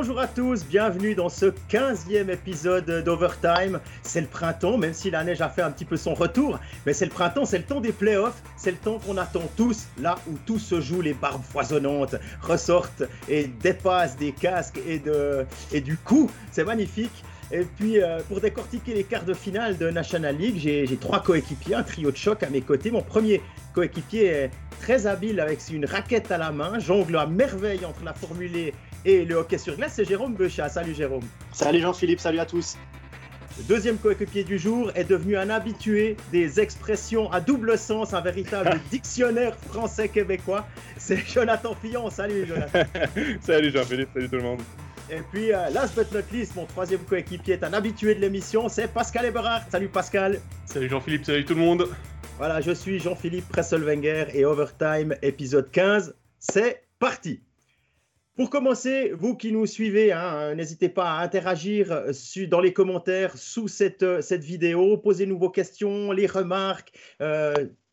Bonjour à tous, bienvenue dans ce 15e épisode d'Overtime. C'est le printemps, même si la neige a fait un petit peu son retour, mais c'est le printemps, c'est le temps des playoffs, c'est le temps qu'on attend tous, là où tout se joue, les barbes foisonnantes ressortent et dépassent des casques et, de, et du coup, c'est magnifique. Et puis, euh, pour décortiquer les quarts de finale de National League, j'ai trois coéquipiers, un trio de choc à mes côtés. Mon premier coéquipier est très habile avec une raquette à la main, jongle à merveille entre la Formule e et le hockey sur glace, c'est Jérôme Bechat. Salut Jérôme. Salut Jean-Philippe, salut à tous. Le deuxième coéquipier du jour est devenu un habitué des expressions à double sens, un véritable dictionnaire français-québécois. C'est Jonathan Fillon. Salut Jonathan. salut Jean-Philippe, salut tout le monde. Et puis, euh, last but not least, mon troisième coéquipier est un habitué de l'émission, c'est Pascal Eberhardt. Salut Pascal. Salut Jean-Philippe, salut tout le monde. Voilà, je suis Jean-Philippe Presselwenger et Overtime, épisode 15. C'est parti. Pour commencer, vous qui nous suivez, hein, n'hésitez pas à interagir euh, dans les commentaires sous cette, euh, cette vidéo. Posez-nous vos questions, les remarques,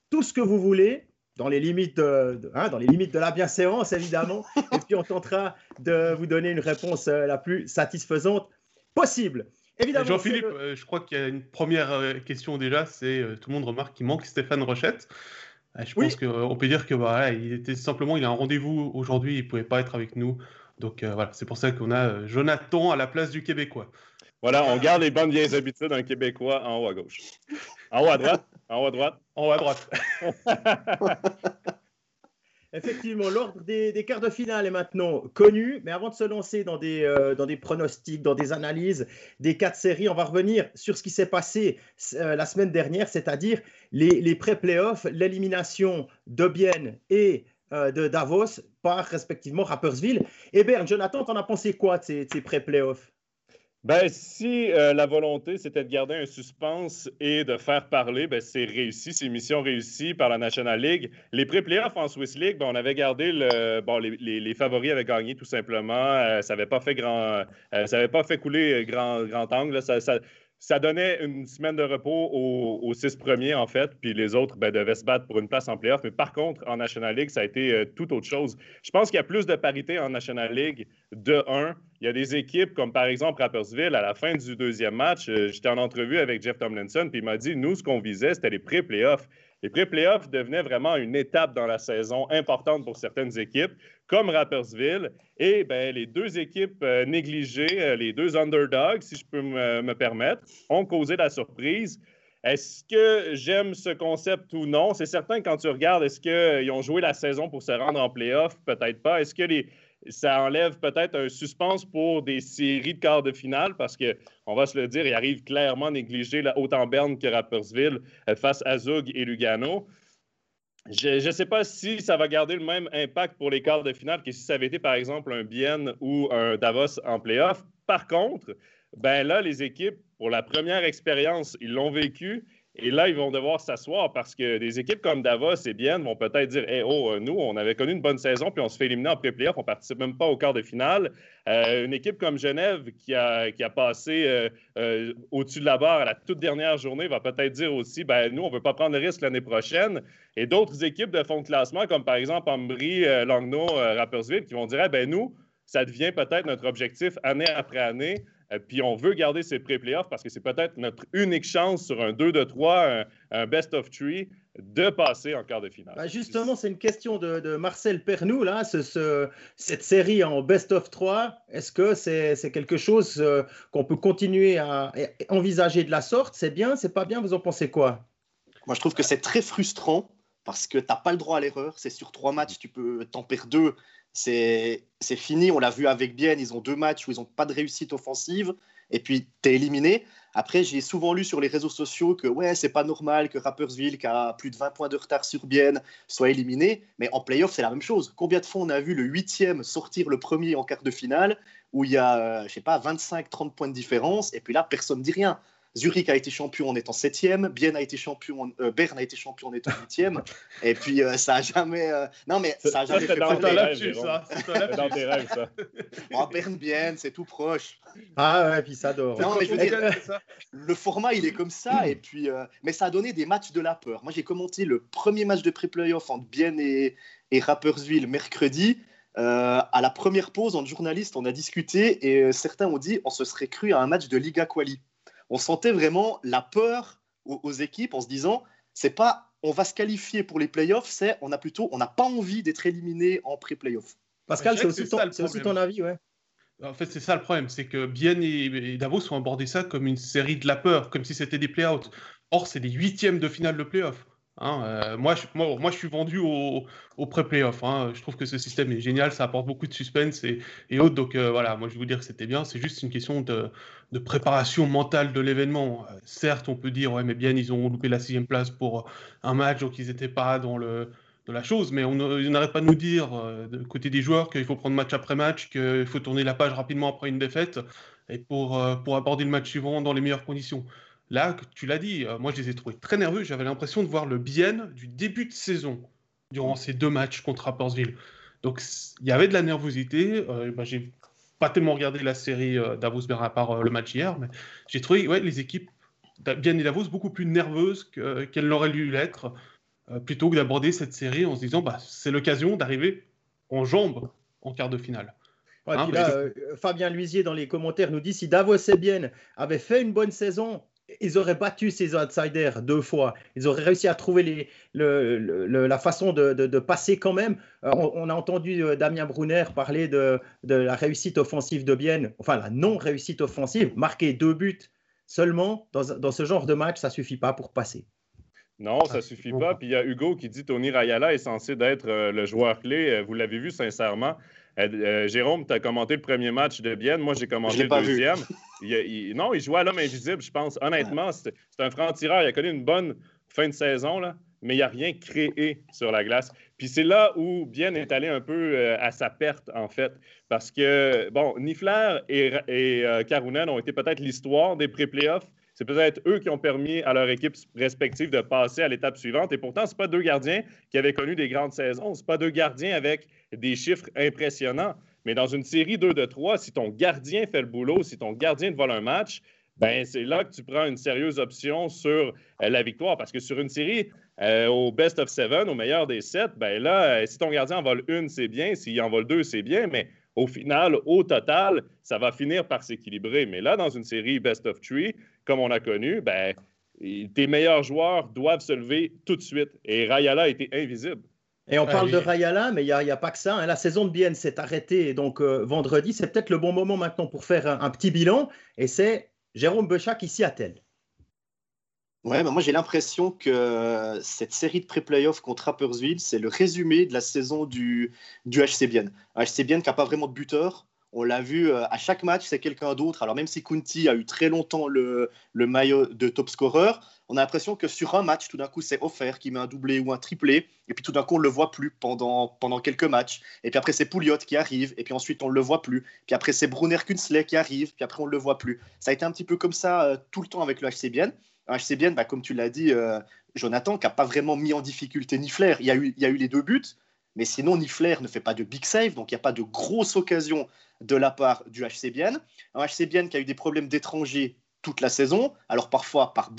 tout ce que vous voulez dans les limites de, hein, dans les limites de la bienséance, évidemment. et puis, on tentera de vous donner une réponse euh, la plus satisfaisante possible. Évidemment. Jean-Philippe, euh, je crois qu'il y a une première euh, question déjà. C'est tout le monde remarque qu'il manque Stéphane Rochette. Je pense qu'on peut dire que voilà, il était simplement, il a un rendez-vous aujourd'hui, il pouvait pas être avec nous. Donc voilà, c'est pour ça qu'on a Jonathan à la place du Québécois. Voilà, on garde les bonnes vieilles habitudes d'un Québécois en haut à gauche. En haut à droite. En haut à droite. En haut à droite. Effectivement, l'ordre des, quarts de finale est maintenant connu, mais avant de se lancer dans des, euh, dans des pronostics, dans des analyses des quatre séries, on va revenir sur ce qui s'est passé euh, la semaine dernière, c'est-à-dire les, les pré-playoffs, l'élimination de Bienne et euh, de Davos par respectivement Rappersville. Et Bern, Jonathan, t'en as pensé quoi de ces, ces pré-playoffs? Ben, si euh, la volonté, c'était de garder un suspense et de faire parler, ben, c'est réussi, c'est une mission réussie par la National League. Les pré-playoffs en Swiss League, ben, on avait gardé le. Bon, les, favoris avaient gagné tout simplement. Euh, ça n'avait pas fait grand. Euh, ça avait pas fait couler grand, grand angle. Ça, ça donnait une semaine de repos aux, six premiers, en fait, puis les autres ben, devaient se battre pour une place en playoff. Mais par contre, en National League, ça a été euh, tout autre chose. Je pense qu'il y a plus de parité en National League de 1. Il y a des équipes comme par exemple Rappersville, à la fin du deuxième match, euh, j'étais en entrevue avec Jeff Tomlinson, puis il m'a dit nous, ce qu'on visait, c'était les pré-playoffs. Les pré-playoffs devenaient vraiment une étape dans la saison importante pour certaines équipes, comme Rappersville. Et ben, les deux équipes euh, négligées, euh, les deux underdogs, si je peux me, permettre, ont causé la surprise. Est-ce que j'aime ce concept ou non? C'est certain quand tu regardes, est-ce qu'ils ont joué la saison pour se rendre en playoff? Peut-être pas. Est-ce que les, ça enlève peut-être un suspense pour des séries de quarts de finale parce que, on va se le dire, il arrive clairement négligé la autant Berne que Rappersville euh, face à Zug et Lugano. Je ne sais pas si ça va garder le même impact pour les quarts de finale que si ça avait été, par exemple, un Bienne ou un Davos en playoff. Par contre, ben là, les équipes, pour la première expérience, ils l'ont vécu et là, ils vont devoir s'asseoir parce que des équipes comme Davos et Bienne vont peut-être dire hey, Oh, euh, nous, on avait connu une bonne saison, puis on se fait éliminer en pré-playoff, on ne participe même pas au quart de finale. Euh, une équipe comme Genève qui a, qui a passé euh, au-dessus de la barre à la toute dernière journée va peut-être dire aussi ben, Nous, on ne veut pas prendre le risque l'année prochaine. Et d'autres équipes de fond de classement, comme par exemple Ambry, Langnau, Rappersville, qui vont dire ben, Nous, ça devient peut-être notre objectif année après année. Euh, puis on veut garder ces pré-playoffs parce que c'est peut-être notre unique chance sur un 2 de 3, un, best of three, de passer en quart de finale. Bah, justement, c'est une question de, Marcel Pernou, là, ce, cette série en best of 3. Est-ce que c'est quelque chose euh, qu'on peut continuer à envisager de la sorte? C'est bien, c'est pas bien Vous en pensez quoi? Moi, je trouve que c'est très frustrant parce que tu n'as pas le droit à l'erreur. C'est sur trois matchs, tu peux t'en perdre deux c'est fini. On l'a vu avec Bienne, ils ont deux matchs où ils n'ont pas de réussite offensive, et puis tu es éliminé. Après, j'ai souvent lu sur les réseaux sociaux que ouais, c'est pas normal que Rappersville, qui a plus de 20 points de retard sur Bienne, soit éliminé. Mais en playoff, c'est la même chose. Combien de fois on a vu le huitième sortir le premier en quart de finale, où il y a, euh, je sais pas, 25-30 points de différence, et puis là, personne ne dit rien. Zurich a été champion en étant septième, Bienne a été champion, euh, Berne a été champion en étant huitième, et puis euh, ça a jamais, euh, non mais ça a jamais fait dans tes rêves, ça. Dans tes rêves, ça. Berne, Bienne, c'est tout proche. Ah ouais, puis ça dort. Non, mais je veux dire, le format il est comme ça, et puis, mais ça a donné des matchs de la peur. Moi j'ai commenté le premier match de pré-playoff entre Bienne et, et Rapperswil mercredi. Euh, à la première pause, en journaliste, on a discuté et certains ont dit on se serait cru à un match de Liga Quali. On sentait vraiment la peur aux, équipes en se disant c'est pas on va se qualifier pour les playoffs, c'est on a plutôt on n'a pas envie d'être éliminé en pré-playoff. Pascal, c'est aussi, aussi, ton avis, ouais. En fait, c'est ça le problème, c'est que Bien et, Davos ont abordé ça comme une série de la peur, comme si c'était des play Or, c'est des huitièmes de finale de play-off. Hein. Euh, moi, je, moi, moi, je suis vendu au, pré-playoff. Hein. Je trouve que ce système est génial, ça apporte beaucoup de suspense et, autres. Donc euh, voilà, moi je vais vous dire que c'était bien. C'est juste une question de, préparation mentale de l'événement. Euh, certes, on peut dire, ouais, mais bien, ils ont loupé la sixième place pour un match, donc ils n'étaient pas dans le, de la chose, mais on n'arrête pas de nous dire, côté des joueurs, qu'il faut prendre match après match, qu'il faut tourner la page rapidement après une défaite, et pour, pour aborder le match suivant dans les meilleures conditions. Là, tu l'as dit, euh, moi je les ai trouvés très nerveux, j'avais l'impression de voir le bien du début de saison durant ces deux matchs contre Rappersville. Donc il y avait de la nervosité, bah, j'ai pas tellement regardé la série Davos à part le match hier, mais j'ai trouvé ouais, les équipes bien et Davos beaucoup plus nerveuses qu'elles n'auraient dû l'être. Euh, plutôt que d'aborder cette série en se disant bah, c'est l'occasion d'arriver en jambes en quart de finale. Hein, euh, Fabien Luisier dans les commentaires nous dit si Davos et Bien avaient fait une bonne saison, ils auraient battu ces outsiders deux fois. Ils auraient réussi à trouver les, la façon de, passer quand même. Euh, on, a entendu Damien Brunner parler de, la réussite offensive de Bienne, enfin la non-réussite offensive. Marquer deux buts seulement dans, dans, ce genre de match, ça suffit pas pour passer. Non, ça ne suffit pas. Puis il y a Hugo qui dit Tony Rayala est censé d'être euh, le joueur clé. Euh, vous l'avez vu sincèrement. Euh, Jérôme, tu as commenté le premier match de Bienne. Moi, j'ai commenté le deuxième. non, il jouait à l'homme invisible, je pense. Honnêtement, c'est un franc-tireur. Il a connu une bonne fin de saison, là, mais il n'a rien créé sur la glace. Puis c'est là où Bienne est allé un peu à sa perte, en fait. Parce que, bon, Nifler et, et Karunen ont été peut-être l'histoire des pré-playoffs c'est peut-être eux qui ont permis à leur équipe respective de passer à l'étape suivante. Et pourtant, ce pas deux gardiens qui avaient connu des grandes saisons. Ce pas deux gardiens avec des chiffres impressionnants. Mais dans une série 2 de 3, si ton gardien fait le boulot, si ton gardien te vole un match, ben c'est là que tu prends une sérieuse option sur euh, la victoire. Parce que sur une série euh, au best of seven, au meilleur des sept, ben là, euh, si ton gardien en vole une, c'est bien. S'il en vole deux, c'est bien. Mais au final, au total, ça va finir par s'équilibrer. Mais là, dans une série best of three, comme on a connu, ben, tes meilleurs joueurs doivent se lever tout de suite. Et Rayala était invisible. Et on parle de Rayala, mais il n'y a, pas que ça. Hein. La saison de Bienne s'est arrêtée donc euh, vendredi. C'est peut-être le bon moment maintenant pour faire un, petit bilan. Et c'est Jérôme Bechac ici à Tel. Ouais, bah, moi j'ai l'impression que cette série de pré-playoffs contre Rappersville, c'est le résumé de la saison du, du HC Bienne. HC Bienne qui n'a pas vraiment de buteur. On l'a vu euh, à chaque match, c'est quelqu'un d'autre. Alors même si Kunti a eu très longtemps le, le maillot de top scorer, on a l'impression que sur un match, tout d'un coup, c'est offert qui met un doublé ou un triplé, et puis tout d'un coup, on ne le voit plus pendant, pendant quelques matchs. Et puis après, c'est Pouliot qui arrive, et puis ensuite, on ne le voit plus. Puis après, c'est Brunner Kunsley qui arrive, puis après, on ne le voit plus. Ça a été un petit peu comme ça euh, tout le temps avec le HC Bienne. HC bien, bah, comme tu l'as dit, euh, Jonathan, qui n'a pas vraiment mis en difficulté Nifler. Il y, a eu, il y a eu les deux buts, mais sinon, Nifler ne fait pas de big save, donc il n'y a pas de grosse occasion de la part du HC Bienne. Un HC Bienne qui a eu des problèmes d'étrangers toute la saison, alors parfois par,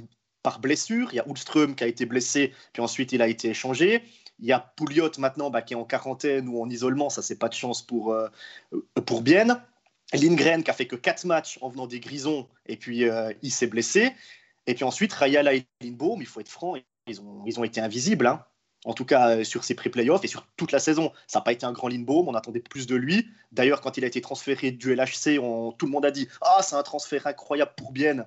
par blessure. Il y a Ulström qui a été blessé, puis ensuite il a été échangé. Il y a Pouliot maintenant bah, qui est en quarantaine ou en isolement, ça c'est pas de chance pour, euh, pour Bienne. Lindgren qui a fait que 4 matchs en venant des grisons et puis euh, il s'est blessé. Et puis ensuite, Rayala et Lindbaum, il faut être franc, ils ont, ils ont été invisibles. Hein. En tout cas, euh, sur ses pré-playoffs et sur toute la saison. Ça n'a pas été un grand Lindbaum, on attendait plus de lui. D'ailleurs, quand il a été transféré du LHC, on, tout le monde a dit Ah, c'est un transfert incroyable pour Bienne.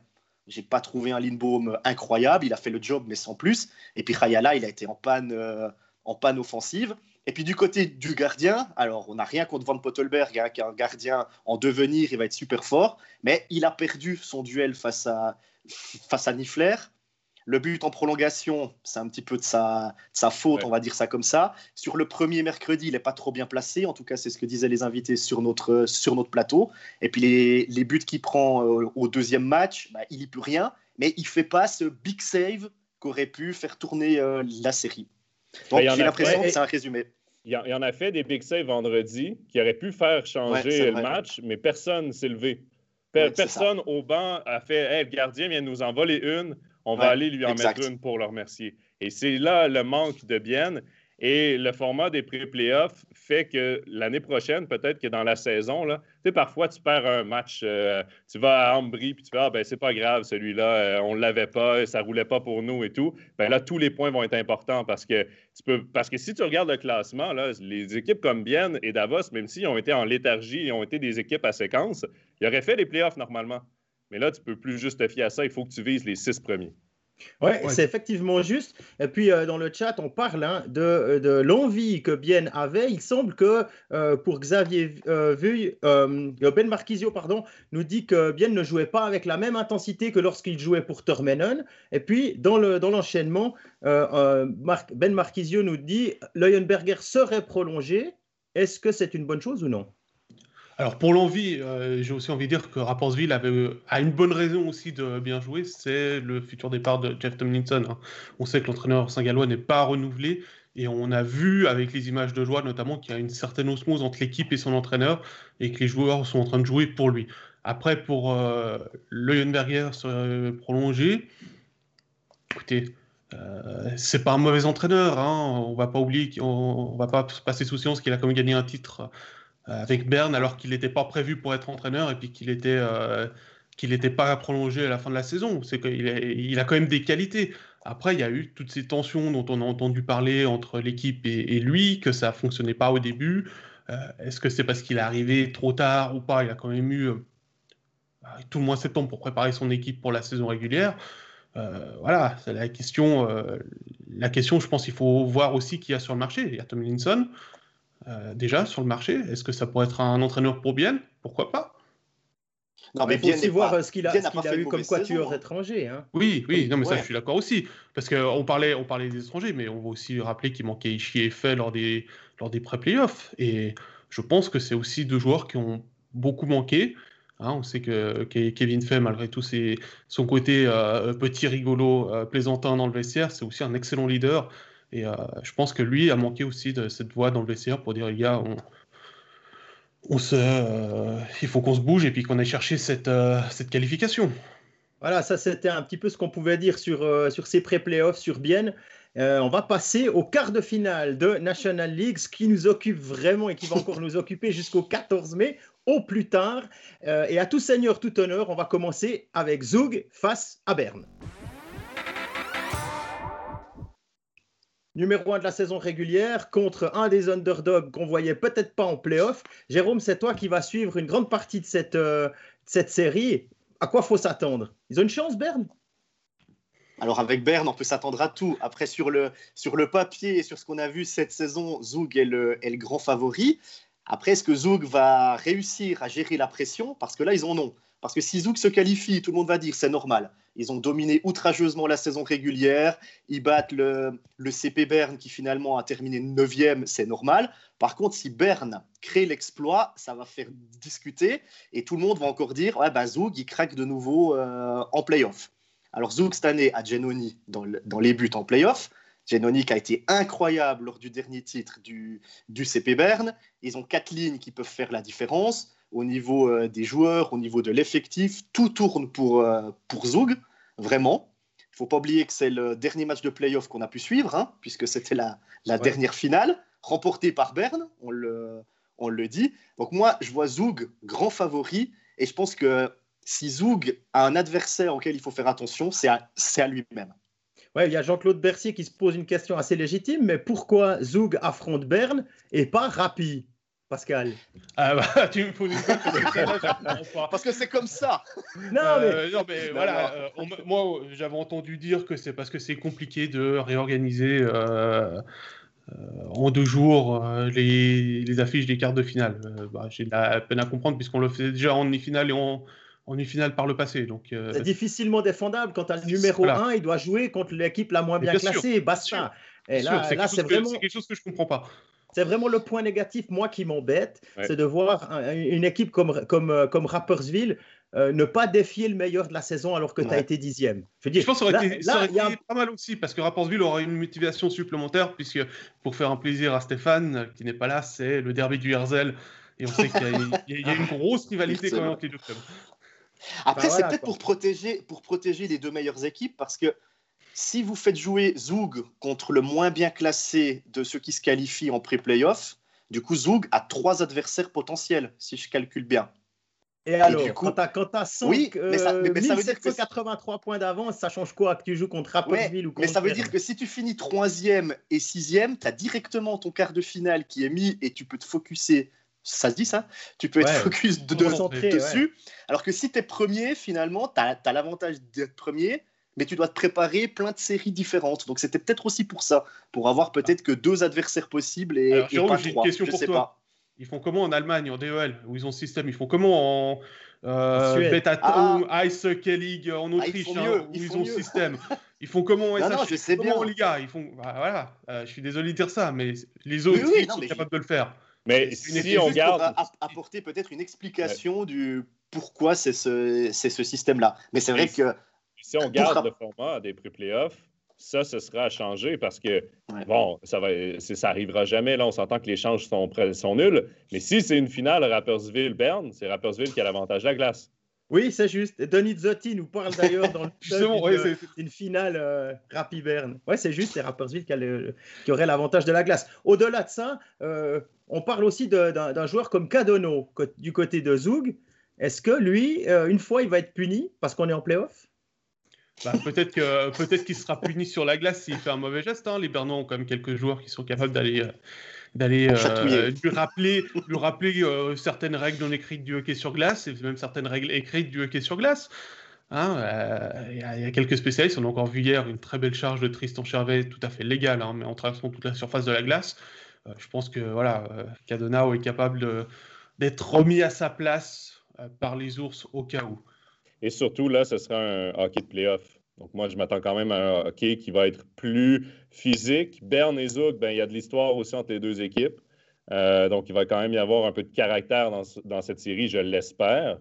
J'ai pas trouvé un Lindbaum incroyable, il a fait le job, mais sans plus. Et puis Rayala, il a été en panne, euh, en panne offensive. Et puis du côté du gardien, alors on n'a rien contre Van Pottelberg, hein, qui est un gardien en devenir, il va être super fort, mais il a perdu son duel face à, face à Nifler. Le but en prolongation, c'est un petit peu de sa, sa faute, on va dire ça comme ça. Sur le premier mercredi, il n'est pas trop bien placé. En tout cas, c'est ce que disaient les invités sur notre, sur notre plateau. Et puis les, les buts qu'il prend euh, au deuxième match, bah, il n'y peut rien. Mais il ne fait pas ce big save qu'aurait pu faire tourner euh, la série. Donc j'ai l'impression que c'est un résumé. Il y en a fait des big saves vendredi qui auraient pu faire changer le match, mais personne ne s'est levé personne au banc a fait hey, le gardien vient de nous en voler une, on va aller lui en mettre une pour le remercier. Et c'est là le manque de bien. Et le format des pré-playoffs fait que l'année prochaine, peut-être que dans la saison, là, tu sais, parfois tu perds un match, euh, tu vas à Ambry puis tu fais Ah, ben c'est pas grave, celui-là, euh, on ne l'avait pas, ça roulait pas pour nous et tout. Ben là, tous les points vont être importants parce que tu peux. Parce que si tu regardes le classement, là, les équipes comme Bienne et Davos, même s'ils ont été en léthargie et ont été des équipes à séquence, ils auraient fait les playoffs normalement. Mais là, tu peux plus juste te fier à ça, il faut que tu vises les six premiers. Oui, c'est effectivement juste. Et puis euh, dans le chat, on parle hein, de, de l'envie que Bien avait. Il semble que euh, pour Xavier euh, Ben Marquisio pardon, nous dit que Bien ne jouait pas avec la même intensité que lorsqu'il jouait pour Tormenon. Et puis dans l'enchaînement, dans Ben Marquisio nous dit Leuenberger serait prolongé. Est-ce que c'est une bonne chose ou non? Alors pour l'envie, euh, j'ai aussi envie de dire que Rapportsville avait, a une bonne raison aussi de bien jouer, c'est le futur départ de Jeff Tomlinson. Hein. On sait que l'entraîneur saint-gallois n'est pas renouvelé et on a vu avec les images de joie notamment qu'il y a une certaine osmose entre l'équipe et son entraîneur et que les joueurs sont en train de jouer pour lui. Après pour euh, Leuenberger se prolonger, écoutez, euh, c'est pas un mauvais entraîneur, hein. on va pas oublier, on, on va pas passer sous silence qu'il a quand même gagné un titre euh, avec Berne alors qu'il n'était pas prévu pour être entraîneur et puis qu'il était euh, qu'il n'était pas prolongé à la fin de la saison. C'est qu'il il a quand même des qualités. Après, il y a eu toutes ces tensions dont on a entendu parler entre l'équipe et, lui, que ça fonctionnait pas au début. Euh, est-ce que c'est parce qu'il est arrivé trop tard ou pas? Il a quand même eu tout le mois de septembre pour préparer son équipe pour la saison régulière. voilà, c'est la question. la question, je pense qu'il faut voir aussi qui y a sur le marché. Il y a Tomlinson, euh, déjà sur le marché Est-ce que ça pourrait être un entraîneur pour Bien Pourquoi pas? Non, mais il faut aussi voir euh, ce qu'il a, a, eu comme quatuor étranger. Hein. Oui, oui, non, mais ça, je suis d'accord aussi. Parce qu'on parlait, on parlait des étrangers, mais on va aussi rappeler qu'il manquait Ishii et Fay lors des, lors des pré-playoffs. Et je pense que c'est aussi deux joueurs qui ont beaucoup manqué. Hein, on sait que, Kevin Fay, malgré tout ses, son côté euh, petit rigolo, plaisantin dans le vestiaire, c'est aussi un excellent leader. Et euh, je pense que lui a manqué aussi de cette voix dans le vestiaire pour dire les gars, on, on se, euh, il faut qu'on se bouge et puis qu'on aille chercher cette, euh, cette qualification. Voilà, ça c'était un petit peu ce qu'on pouvait dire sur, sur ces pré-playoffs sur Bienne. on va passer au quart de finale de National League, ce qui nous occupe vraiment et qui va encore nous occuper jusqu'au 14 mai, au plus tard. et à tout seigneur, tout honneur, on va commencer avec Zug face à Berne. Numéro 1 de la saison régulière contre un des underdogs qu'on voyait peut-être pas en playoff. Jérôme, c'est toi qui vas suivre une grande partie de cette, euh, cette série. À quoi faut s'attendre? Ils ont une chance, Berne? Alors avec Berne, on peut s'attendre à tout. Après, sur le, sur le papier et sur ce qu'on a vu cette saison, Zoug est le, est le grand favori. Après, est-ce que Zoug va réussir à gérer la pression? Parce que là, ils en ont. Parce que si Zouk se qualifie, tout le monde va dire c'est normal. Ils ont dominé outrageusement la saison régulière. Ils battent le, CP Berne qui finalement a terminé 9e, c'est normal. Par contre, si Berne crée l'exploit, ça va faire discuter et tout le monde va encore dire ouais, bah, Zouk, il craque de nouveau euh, en playoff. Alors Zouk, cette année, a Genoni dans, les buts en playoff. Genoni qui a été incroyable lors du dernier titre du, du CP Berne. Ils ont quatre lignes qui peuvent faire la différence au niveau euh, des joueurs, au niveau de l'effectif. Tout tourne pour, euh, pour Zug, vraiment. Il ne faut pas oublier que c'est le dernier match de playoff qu'on a pu suivre, hein, puisque c'était la, la dernière finale, remportée par Berne, on le, on le dit. Donc moi, je vois Zug grand favori, et je pense que si Zug a un adversaire auquel il faut faire attention, c'est à, à lui-même. Ouais, il y a Jean-Claude Bercier qui se pose une question assez légitime, mais pourquoi Zug affronte Berne et pas Rapi? Pascal Ah bah, tu me poses une question. parce que c'est comme ça. Non, euh, mais, non, mais voilà. Euh, moi, j'avais entendu dire que c'est parce que c'est compliqué de réorganiser euh, en deux jours les, les, affiches des quarts de finale. Bah, J'ai de la peine à comprendre puisqu'on le faisait déjà en demi-finale et en, en demi-finale par le passé. Donc, c'est difficilement défendable quand le numéro 1, il doit jouer contre l'équipe la moins bien, classée, basta. Et là, là c'est vraiment... quelque chose que je comprends pas. C'est vraiment le point négatif, moi, qui m'embête, c'est de voir une équipe comme, comme, euh, comme Rappersville euh, ne pas défier le meilleur de la saison alors que tu as été dixième. Je, pense que ça aurait, été, ça aurait été pas mal aussi, parce que Rappersville aura une motivation supplémentaire, puisque pour faire un plaisir à Stéphane, qui n'est pas là, c'est le derby du Herzl, et on sait qu'il y, a une grosse rivalité quand même entre les deux clubs. Après, bah c'est peut-être pour protéger, pour protéger les deux meilleures équipes, parce que si vous faites jouer Zug contre le moins bien classé de ceux qui se qualifient en pré-playoff, du coup, Zug a trois adversaires potentiels, si je calcule bien. Et alors, quand tu as, 100, oui, mais ça, mais, ça veut dire que 83 points d'avance, ça change quoi que tu joues contre Rappersville ou contre Mais ça veut dire que si tu finis troisième et sixième, tu as directement ton quart de finale qui est mis et tu peux te focuser. Ça se dit ça? Tu peux être focus de, dessus. Alors que si tu es premier, finalement, tu as, as l'avantage d'être premier, mais tu dois te préparer plein de séries différentes. Donc c'était peut-être aussi pour ça, pour avoir peut-être que deux adversaires possibles et, Alors, et pas trois. Une question pour toi. Pas. Ils font comment en Allemagne, en DEL, où ils ont ce système? Ils font comment en euh, Beta ah. Ice Hockey League en ah, Autriche, hein, où ils, ont ce système? Ils font comment en non, non, je sais comment en Liga Ils font, bah, voilà. Euh, je suis désolé de dire ça, mais les autres oui, oui, sont capables de le faire. Mais si on garde, apporter peut-être une explication ouais. du pourquoi c'est ce, ce système-là. Mais c'est vrai que si on garde le format des pré-playoffs, ça, ce sera à changer parce que, bon, ça va, ça arrivera jamais. Là, on s'entend que les changes sont, sont nuls. Mais si c'est une finale Rappersville-Berne, c'est Rappersville qui a l'avantage de la glace. Oui, c'est juste. Denis Zotti nous parle d'ailleurs dans le c'est une finale euh, Rapi-Berne. Oui, c'est juste, c'est Rappersville qui, qui aurait l'avantage de la glace. Au-delà de ça, euh, on parle aussi d'un joueur comme Cadono du côté de Zug. Est-ce que lui, euh, une fois, il va être puni parce qu'on est en playoff? Bah, peut-être que peut-être qu'il sera puni sur la glace s'il fait un mauvais geste. Hein. Les Bernois ont quand même quelques joueurs qui sont capables d'aller euh, d'aller euh, lui rappeler lui rappeler euh, certaines règles non écrites du hockey sur glace et même certaines règles écrites du hockey sur glace. Hein, il y, a quelques spécialistes. On a encore vu hier une très belle charge de Tristan Chervet, tout à fait légale, hein, mais en traversant toute la surface de la glace. je pense que voilà, Cadonao est capable d'être remis à sa place par les ours au cas où. Et surtout, là, ce sera un hockey de playoff. Donc, moi, je m'attends quand même à un hockey qui va être plus physique. Berne et Zouk, ben, il y a de l'histoire aussi entre les deux équipes. Euh, donc, il va quand même y avoir un peu de caractère dans, dans cette série, je l'espère.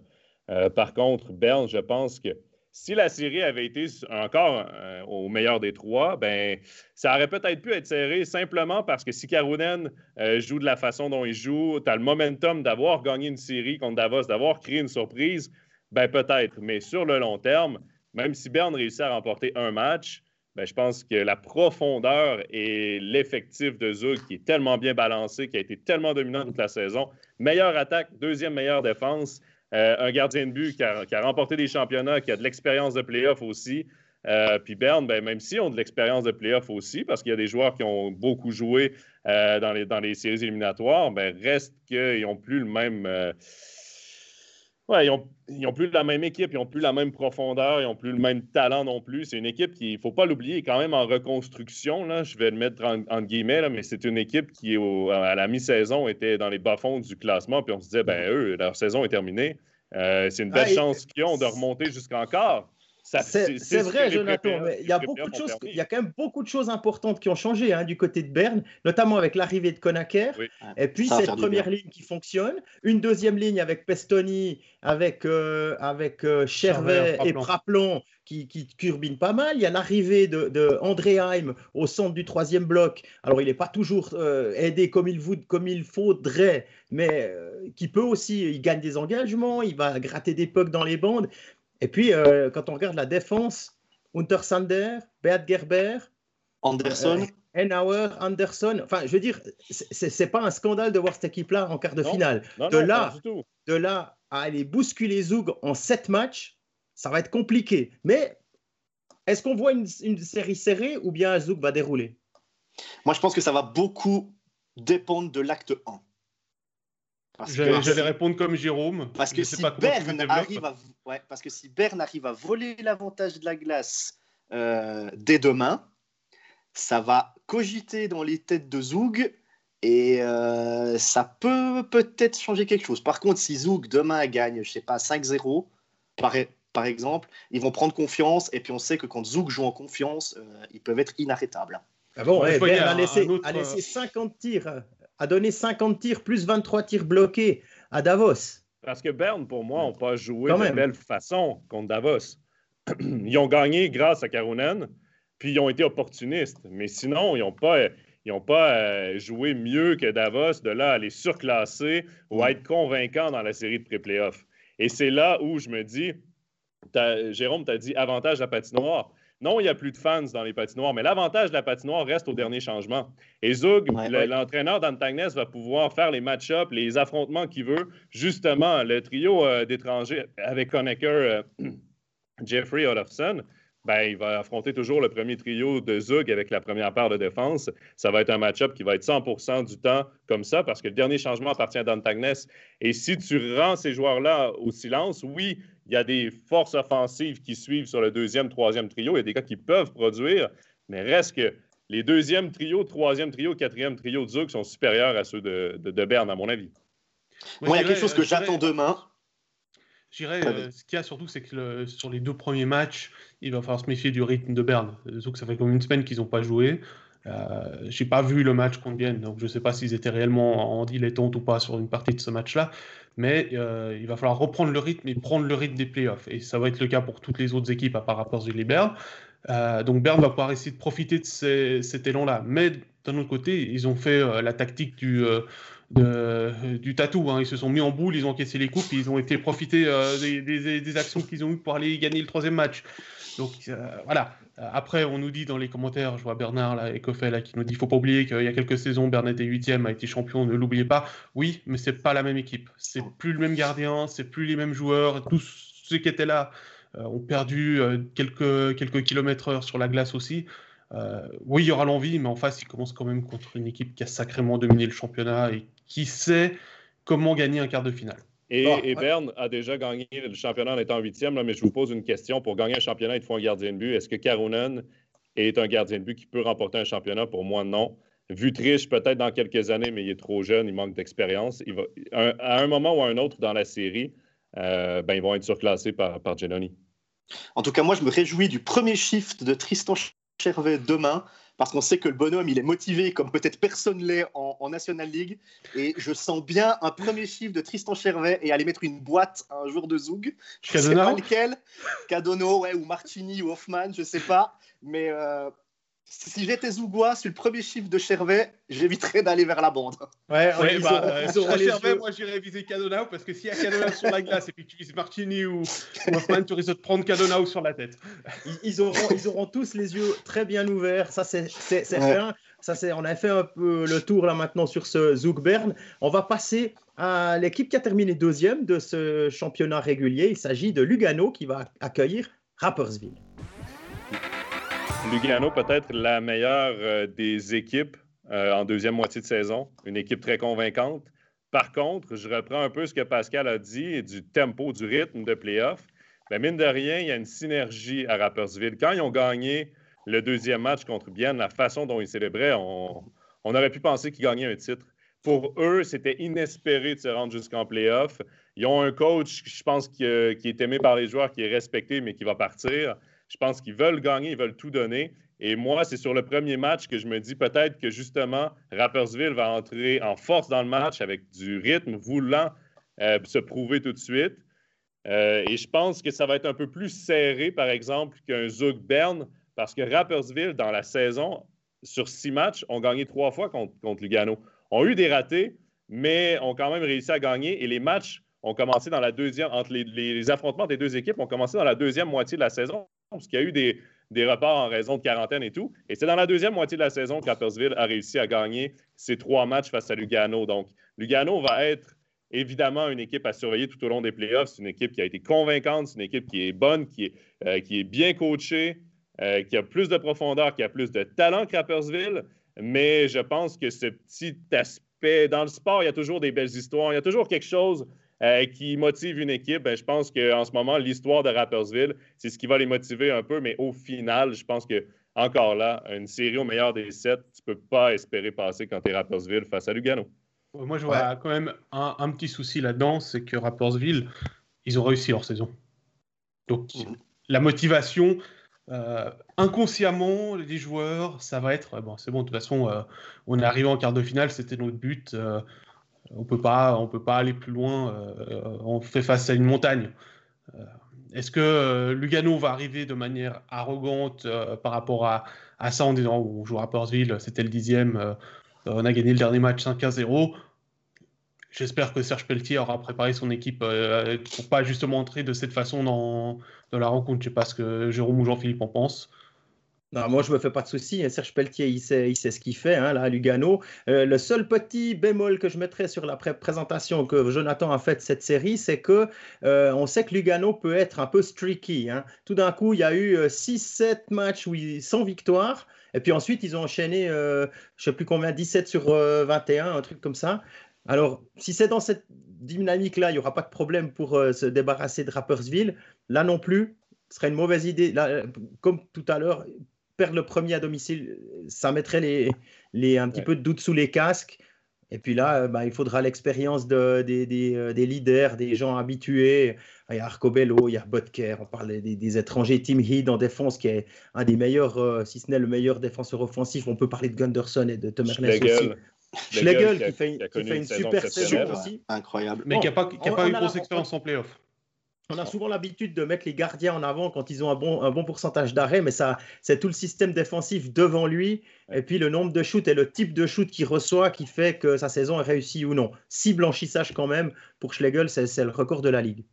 Euh, par contre, Berne, je pense que si la série avait été encore euh, au meilleur des trois, ben, ça aurait peut-être pu être serré simplement parce que si Karunen joue de la façon dont il joue, tu as le momentum d'avoir gagné une série contre Davos, d'avoir créé une surprise. Ben peut-être, mais sur le long terme, même si Berne réussit à remporter un match, ben, je pense que la profondeur et l'effectif de Zug, qui est tellement bien balancé, qui a été tellement dominant toute la saison, meilleure attaque, deuxième meilleure défense, euh, un gardien de but qui a, remporté des championnats, qui a de l'expérience de playoff aussi. Euh, puis Berne, ben, même si ont de l'expérience de playoff aussi, parce qu'il y a des joueurs qui ont beaucoup joué euh, dans, les, dans les séries éliminatoires, ben, reste qu'ils n'ont plus le même Ouais, ils n'ont plus la même équipe, ils n'ont plus la même profondeur, ils n'ont plus le même talent non plus. C'est une équipe qui, il ne faut pas l'oublier, est quand même en reconstruction. Là. Je vais le mettre en, guillemets, mais c'est une équipe qui, à la mi-saison, était dans les bas-fonds du classement. Puis on se disait, ben eux, leur saison est terminée. Euh, c'est une belle ah, chance qu'ils ont de remonter jusqu'encore. C'est vrai, Jonathan, mais il y a beaucoup de choses, il y a quand même beaucoup de choses importantes qui ont changé hein, du côté de Berne, notamment avec l'arrivée de Konaker, et puis cette première ligne qui fonctionne, une deuxième ligne avec Pestoni, avec euh, avec euh, Chervet et Praplon qui, qui turbine pas mal. Il y a l'arrivée de, de André Heim au centre du troisième bloc. Alors il n'est pas toujours euh, aidé comme il, comme il faudrait, mais qui peut aussi, il gagne des engagements, il va gratter des pucks dans les bandes. Et puis, euh, quand on regarde la défense, Hunter Sander, Beat Gerber, Anderson. Euh, Enauer, Anderson. Enfin, je veux dire, c'est pas un scandale de voir cette équipe-là en quart de finale. de, là, de là à aller bousculer Zoug en sept matchs, ça va être compliqué. Mais est-ce qu'on voit une, une, série serrée ou bien Zoug va dérouler? Moi, je pense que ça va beaucoup dépendre de l'acte 1. J'allais répondre comme Jérôme. Parce que, si Berne arrive à, ouais, parce que si Berne arrive à voler l'avantage de la glace euh, dès demain, ça va cogiter dans les têtes de Zoug et euh, ça peut peut-être changer quelque chose. Par contre, si Zoug demain gagne, je sais pas, 5-0, par, par, exemple, ils vont prendre confiance et puis on sait que quand Zoug joue en confiance, euh, ils peuvent être inarrêtables. Ah bon, Berne a laissé, a laissé 50 tirs a donné 50 tirs plus 23 tirs bloqués à Davos. Parce que Berne, pour moi, n'a pas joué de belle façon contre Davos. ils ont gagné grâce à Karunen, puis ils ont été opportunistes. Mais sinon, ils n'ont pas, pas euh, joué mieux que Davos de là à les surclasser ou à être convaincants dans la série de pré-playoffs. Et c'est là où je me dis, Jérôme, tu as dit avantage à patinoire. Non, il n'y a plus de fans dans les patinoires, mais l'avantage de la patinoire reste au dernier changement. Et Zug, l'entraîneur d'Antagnes, va pouvoir faire les match-ups, les affrontements qu'il veut. Justement, le trio euh, d'étrangers avec Conacher, euh, Jeffrey Olofsson, ben, il va affronter toujours le premier trio de Zug avec la première paire de défense. Ça va être un match-up qui va être 100% du temps comme ça parce que le dernier changement appartient à Dantagnes. Et si tu rends ces joueurs-là au silence, oui, il y a des forces offensives qui suivent sur le deuxième, troisième trio. Il y a des gars qui peuvent produire, mais reste que les deuxième trio, troisième trio, quatrième trio de Zug sont supérieurs à ceux de, de, Berne, à mon avis. Moi, il y a quelque chose que j'attends demain. Je dirais, euh, ce qu'il y a surtout, c'est que sur les deux premiers matchs, il va falloir se méfier du rythme de Berne. Surtout que ça fait comme une semaine qu'ils n'ont pas joué. Euh, j'ai pas vu le match contre Vienne, donc je ne sais pas s'ils étaient réellement en dilettante ou pas sur une partie de ce match-là. Mais euh, il va falloir reprendre le rythme et prendre le rythme des playoffs. Et ça va être le cas pour toutes les autres équipes à part rapport et Berne. Euh, donc Berne va pouvoir essayer de profiter de cet élan-là. Mais d'un autre côté, ils ont fait euh, la tactique du, tatou. Hein. Ils se sont mis en boule, ils ont encaissé les coupes, ils ont été profiter des, des, actions qu'ils ont eues pour aller gagner le troisième match. Donc voilà, après, on nous dit dans les commentaires, je vois Bernard et là, qui nous dit faut pas oublier qu'il y a quelques saisons, Bernard était huitième, a été champion, ne l'oubliez pas. Oui, mais c'est pas la même équipe. C'est plus le même gardien, c'est plus les mêmes joueurs. Tous ceux qui étaient là euh, ont perdu euh, quelques, quelques kilomètres heure sur la glace aussi. oui, il y aura l'envie, mais en face, il commence quand même contre une équipe qui a sacrément dominé le championnat et qui sait comment gagner un quart de finale. Et, Berne a déjà gagné le championnat en étant huitième, mais je vous pose une question. Pour gagner un championnat, il faut un gardien de but. Est-ce que Karunen est un gardien de but qui peut remporter un championnat? Pour moi, non. Vutriche, peut-être dans quelques années, mais il est trop jeune, il manque d'expérience. À un moment ou à un autre dans la série, euh, ben, ils vont être surclassés par, par Genoni. En tout cas, moi, je me réjouis du premier shift de Tristan Chervet demain parce qu'on sait que le bonhomme, il est motivé comme peut-être personne l'est en, National League. Et je sens bien un premier chiffre de Tristan Chervet et aller mettre une boîte un jour de Zoug. Je ne sais pas lequel. Cadono, ouais, ou Martini ou Hoffman, je ne sais pas. Mais euh, si j'étais Zougois sur le premier chiffre de Chervet, j'éviterais d'aller vers la bande. Ouais, ouais bah, euh, Chervet, moi j'irais viser Cadonau parce que s'il y a Cadonau sur la glace et puis que tu vises Martini ou, Hoffman, tu risques de prendre Cadonau sur la tête. Ils, auront, ils auront tous les yeux très bien ouverts. Ça, c'est ouais. Ça, c'est, on a fait un peu le tour là maintenant sur ce Zouk Bern. On va passer à l'équipe qui a terminé deuxième de ce championnat régulier. Il s'agit de Lugano qui va accueillir Rappersville. Lugano, peut-être la meilleure euh, des équipes euh, en deuxième moitié de saison. Une équipe très convaincante. Par contre, je reprends un peu ce que Pascal a dit du tempo, du rythme de playoff. Ben, mine de rien, il y a une synergie à Rappersville. Quand ils ont gagné le deuxième match contre Bienne, la façon dont ils célébraient, on, aurait pu penser qu'ils gagnaient un titre. Pour eux, c'était inespéré de se rendre jusqu'en playoff. Ils ont un coach, je pense, qui, euh, qui, est aimé par les joueurs, qui est respecté, mais qui va partir. Je pense qu'ils veulent gagner, ils veulent tout donner. Et moi, c'est sur le premier match que je me dis peut-être que justement, Rappersville va entrer en force dans le match avec du rythme, voulant euh, se prouver tout de suite. Euh, et je pense que ça va être un peu plus serré, par exemple, qu'un Zug Bern, parce que Rappersville, dans la saison, sur six matchs, ont gagné trois fois contre, contre Lugano. Ont eu des ratés, mais ont quand même réussi à gagner. Et les matchs ont commencé dans la deuxième, entre les, les affrontements des deux équipes ont commencé dans la deuxième moitié de la saison parce qu'il y a eu des, des en raison de quarantaine et tout. Et c'est dans la deuxième moitié de la saison que Rappersville a réussi à gagner ses trois matchs face à Lugano. Donc, Lugano va être évidemment une équipe à surveiller tout au long des playoffs. C'est une équipe qui a été convaincante, c'est une équipe qui est bonne, qui est, euh, qui est bien coachée, euh, qui a plus de profondeur, qui a plus de talent que Rappersville. Mais je pense que ce petit aspect, dans le sport, il y a toujours des belles histoires, il y a toujours quelque chose euh, qui motive une équipe, ben, je pense qu'en ce moment, l'histoire de Rappersville, c'est ce qui va les motiver un peu, mais au final, je pense que encore là, une série au meilleur des sept, tu ne peux pas espérer passer quand tu es Rappersville face à Lugano. Moi, je vois quand même un, petit souci là-dedans, c'est que Rappersville, ils ont réussi leur saison. Donc, mhm. la motivation, euh, inconsciemment, les joueurs, ça va être bon, c'est bon, de toute façon, euh, on est arrivé en quart de finale, c'était notre but on peut pas, peut pas aller plus loin. Euh, on fait face à une montagne. Euh, est-ce que euh, Lugano va arriver de manière arrogante par rapport à, ça en disant on joue à Portsville, c'était le dixième, on a gagné le dernier match 5 0 J'espère que Serge Pelletier aura préparé son équipe pour pas justement entrer de cette façon dans, la rencontre. Je sais pas ce que Jérôme ou Jean-Philippe en pensent. Non, moi, je me fais pas de soucis. Hein. Serge Pelletier, il sait, il sait ce qu'il fait, hein, là, à Lugano. Euh, le seul petit bémol que je mettrais sur la présentation que Jonathan a faite cette série, c'est que euh, on sait que Lugano peut être un peu streaky. Hein. Tout d'un coup, il y a eu 6-7 euh, matchs où sans victoire. Et puis ensuite, ils ont enchaîné, je je sais plus combien, 17 sur 21, un truc comme ça. Alors, si c'est dans cette dynamique-là, il n'y aura pas de problème pour se débarrasser de Rappersville. Là non plus, ce serait une mauvaise idée. Comme tout à l'heure, perdre le premier à domicile, ça mettrait les, les, un petit peu de doute sous les casques. Et puis là, bah, il faudra l'expérience de, des, des, euh, des, leaders, des gens habitués. Il y a Arcobello, il y a Botker, on parle des, des, étrangers. Tim Heed en défense, qui est un des meilleurs, euh, si ce n'est le meilleur défenseur offensif. On peut parler de Gunderson et de Tom Ernest aussi. Schlegel, qui, fait, qui fait une super saison aussi. Incroyable. Mais qui n'a pas, pas eu une grosse expérience en playoff. On a souvent l'habitude de mettre les gardiens en avant quand ils ont un bon, un bon pourcentage d'arrêt, mais ça, c'est tout le système défensif devant lui, et puis le nombre de shoots et le type de shoot qu'il reçoit qui fait que sa saison est réussie ou non. Six blanchissages quand même, pour Schlegel, c'est, le record de la ligue.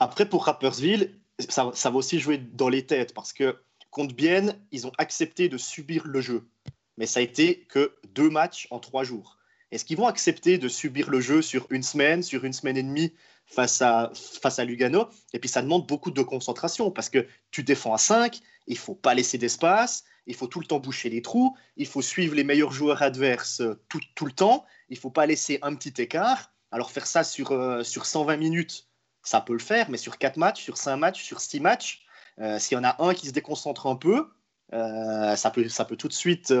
Après, pour Rappersville, ça, ça, va aussi jouer dans les têtes, parce que contre Bienne, ils ont accepté de subir le jeu, mais ça a été que deux matchs en trois jours. Est-ce qu'ils vont accepter de subir le jeu sur une semaine, sur une semaine et demie face à, face à Lugano. Et puis ça demande beaucoup de concentration parce que tu défends à 5, il faut pas laisser d'espace, il faut tout le temps boucher les trous, il faut suivre les meilleurs joueurs adverses euh, tout, tout le temps, il faut pas laisser un petit écart. Alors faire ça sur, euh, sur 120 minutes, ça peut le faire, mais sur 4 matchs, sur 5 matchs, sur 6 matchs, euh, s'il y en a un qui se déconcentre un peu, ça, peut, ça peut tout de suite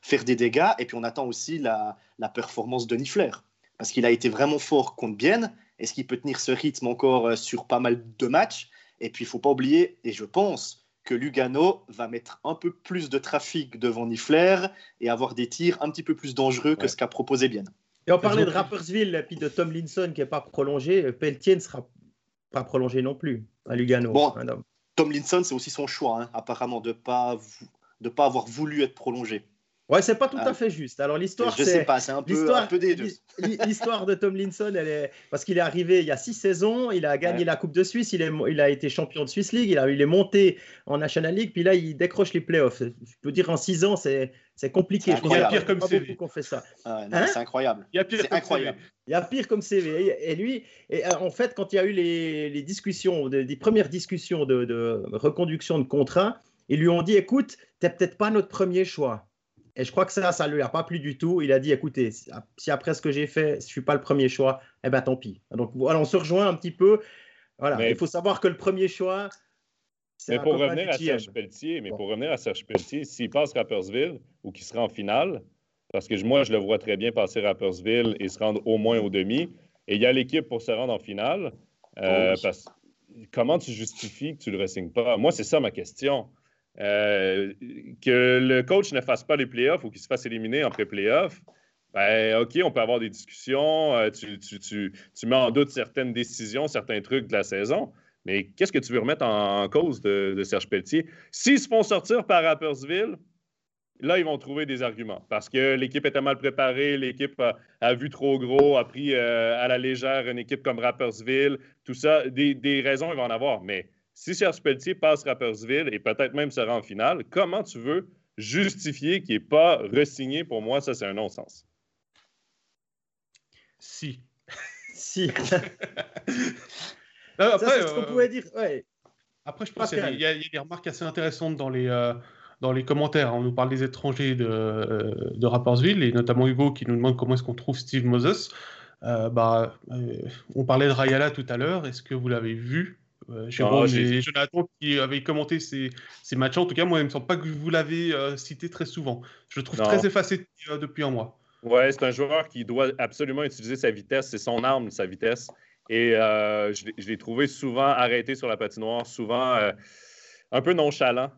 faire des dégâts. Et puis on attend aussi la, la performance de Nifler, parce qu'il a été vraiment fort contre Bienne, est-ce qu'il peut tenir ce rythme encore euh, sur pas mal de matchs? Et puis, il faut pas oublier, et je pense que Lugano va mettre un peu plus de trafic devant Nifler et avoir des tirs un petit peu plus dangereux que ce qu'a proposé Bien. Et on parlait de Rappersville et puis de Tom Linson qui n'est pas prolongé. Pelletier ne sera pas prolongé non plus à Lugano. Bon, Tom Linson, c'est aussi son choix, hein, apparemment, de ne pas, de pas avoir voulu être prolongé. Ouais, c'est pas tout à ah. fait juste. Alors l'histoire, je sais pas, c'est un peu, un peu des deux. L'histoire de Tom Linson, elle est parce qu'il est arrivé il y a six saisons, il a gagné la Coupe de Suisse, il, est, il a été champion de Swiss League, il, a, il est monté en National League, puis là il décroche les playoffs. Je peux dire en six ans, c'est c'est compliqué. Il y a pire comme CV. Qu'on fait ça. Ah hein c'est incroyable. Il y a pire comme incroyable. CV. Il y a pire comme CV. Et lui, et euh, en fait, quand il y a eu les, les discussions, des premières discussions de, de reconduction de contrat, ils lui ont dit, écoute, t'es peut-être pas notre premier choix. Et je crois que ça, ça ne lui a pas plu du tout. Il a dit, écoutez, si après ce que j'ai fait, je ne suis pas le premier choix, eh bien tant pis. Donc voilà, on se rejoint un petit peu. Voilà, il faut savoir que le premier choix, mais pour revenir à Serge Pelletier, mais pour revenir à Serge Pelletier, s'il passe Rappersville ou qu'il sera en finale, parce que moi, je le vois très bien passer Rappersville et se rendre au moins au demi, et il y a l'équipe pour se rendre en finale, euh, comment tu justifies que tu ne le resignes pas? Moi, c'est ça ma question. Euh, que le coach ne fasse pas les playoffs ou qu'il se fasse éliminer en pré-playoff, ben, OK, on peut avoir des discussions, euh, tu, tu, mets en doute certaines décisions, certains trucs de la saison, mais qu'est-ce que tu veux remettre en, cause de, Serge Pelletier? S'ils se font sortir par Rappersville, là, ils vont trouver des arguments parce que l'équipe était mal préparée, l'équipe a, vu trop gros, a pris euh, à la légère une équipe comme Rappersville, tout ça, des, des raisons, ils vont en avoir, mais si Serge Pelletier passe Rappersville et peut-être même sera en finale, comment tu veux justifier qu'il n'est pas resigné? Pour moi? Ça, c'est un non-sens. Si. si. après, c'est ce qu'on euh, pouvait dire. Après, je pense qu'il y, a des remarques assez intéressantes dans les, euh, dans les commentaires. On nous parle des étrangers de, euh, de Rappersville et notamment Hugo qui nous demande comment est-ce qu'on trouve Steve Moses. bah, on parlait de Rayala tout à l'heure. Est-ce que vous l'avez vu? Jérôme ah, et Jonathan qui avaient commenté ces, ces, matchs. En tout cas, moi, il ne me semble pas que vous l'avez euh, cité très souvent. Je le trouve très effacé euh, depuis un mois. Ouais, c'est un joueur qui doit absolument utiliser sa vitesse. C'est son arme, sa vitesse. Et je l'ai trouvé souvent arrêté sur la patinoire, souvent un peu nonchalant.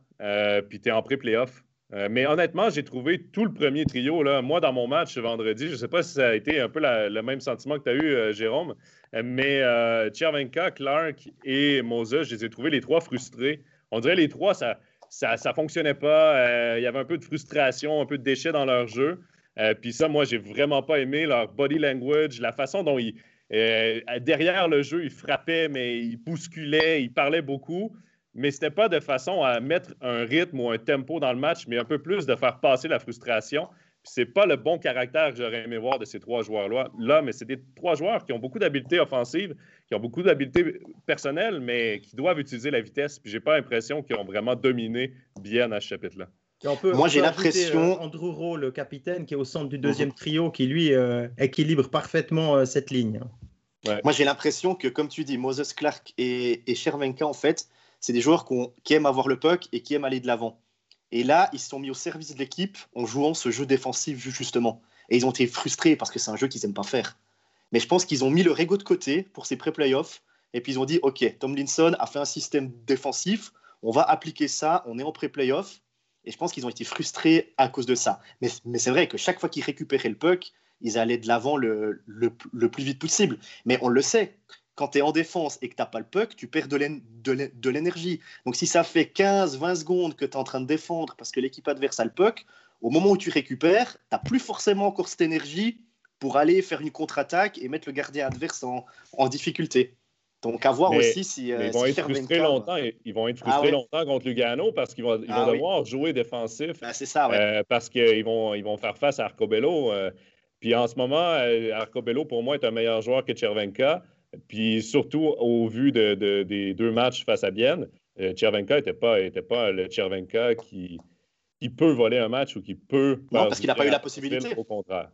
puis tu es en pré-playoff. Mais honnêtement, j'ai trouvé tout le premier trio. Là, moi, dans mon match vendredi, je ne sais pas si ça a été un peu le même sentiment que tu as eu, Jérôme, mais euh, Clark et Moses, je les ai trouvés les trois frustrés. On dirait les trois, ça ça, ça fonctionnait pas. Euh, il y avait un peu de frustration, un peu de déchets dans leur jeu. Euh, puis ça, moi, j'ai vraiment pas aimé leur body language, la façon dont ils, euh, derrière le jeu, ils frappaient, mais ils bousculaient, ils parlaient beaucoup. Mais c'était pas de façon à mettre un rythme ou un tempo dans le match, mais un peu plus de faire passer la frustration. C'est pas le bon caractère que j'aurais aimé voir de ces trois joueurs-là, là, mais c'est des trois joueurs qui ont beaucoup d'habiletés offensives, qui ont beaucoup d'habiletés personnelles, mais qui doivent utiliser la vitesse. Puis j'ai pas l'impression qu'ils ont vraiment dominé bien à ce chapitre-là. Moi, j'ai l'impression. Euh, Andrew Rowe, le capitaine, qui est au centre du deuxième mhm. trio, qui lui euh, équilibre parfaitement euh, cette ligne. Moi, j'ai l'impression que, comme tu dis, Moses Clark et, et Chervenka, en fait, c'est des joueurs qui aiment avoir le puck et qui aiment aller de l'avant. Et là, ils se sont mis au service de l'équipe en jouant ce jeu défensif, justement. Et ils ont été frustrés parce que c'est un jeu qu'ils n'aiment pas faire. Mais je pense qu'ils ont mis le Rego de côté pour ces pré-playoffs. Et puis ils ont dit Ok, Tomlinson a fait un système défensif, on va appliquer ça, on est en pré-playoff. Et je pense qu'ils ont été frustrés à cause de ça. Mais, c'est vrai que chaque fois qu'ils récupéraient le puck, ils allaient de l'avant le, plus vite possible. Mais on le sait, quand tu es en défense et que tu n'as pas le puck, tu perds de l'énergie. Donc si ça fait 15-20 secondes que tu es en train de défendre parce que l'équipe adverse a le puck, au moment où tu récupères, tu n'as plus forcément encore cette énergie pour aller faire une contre-attaque et mettre le gardien adverse en, en difficulté. Donc, à voir aussi si. Euh, ils, vont être frustrés longtemps, ils vont être ah frustrés longtemps contre Lugano parce qu'ils vont, ils vont ah devoir jouer défensif. Ben, c'est ça, ouais. Euh, parce qu'ils vont, ils vont faire face à Arcobello. Euh. puis en ce moment, Arcobello, pour moi, est un meilleur joueur que Chervenka. Puis surtout, au vu de, des deux matchs face à Bienne, Chervenka n'était pas, était pas le Chervenka qui, qui peut voler un match ou qui peut. Non, parce qu'il n'a pas eu la possibilité. Au contraire.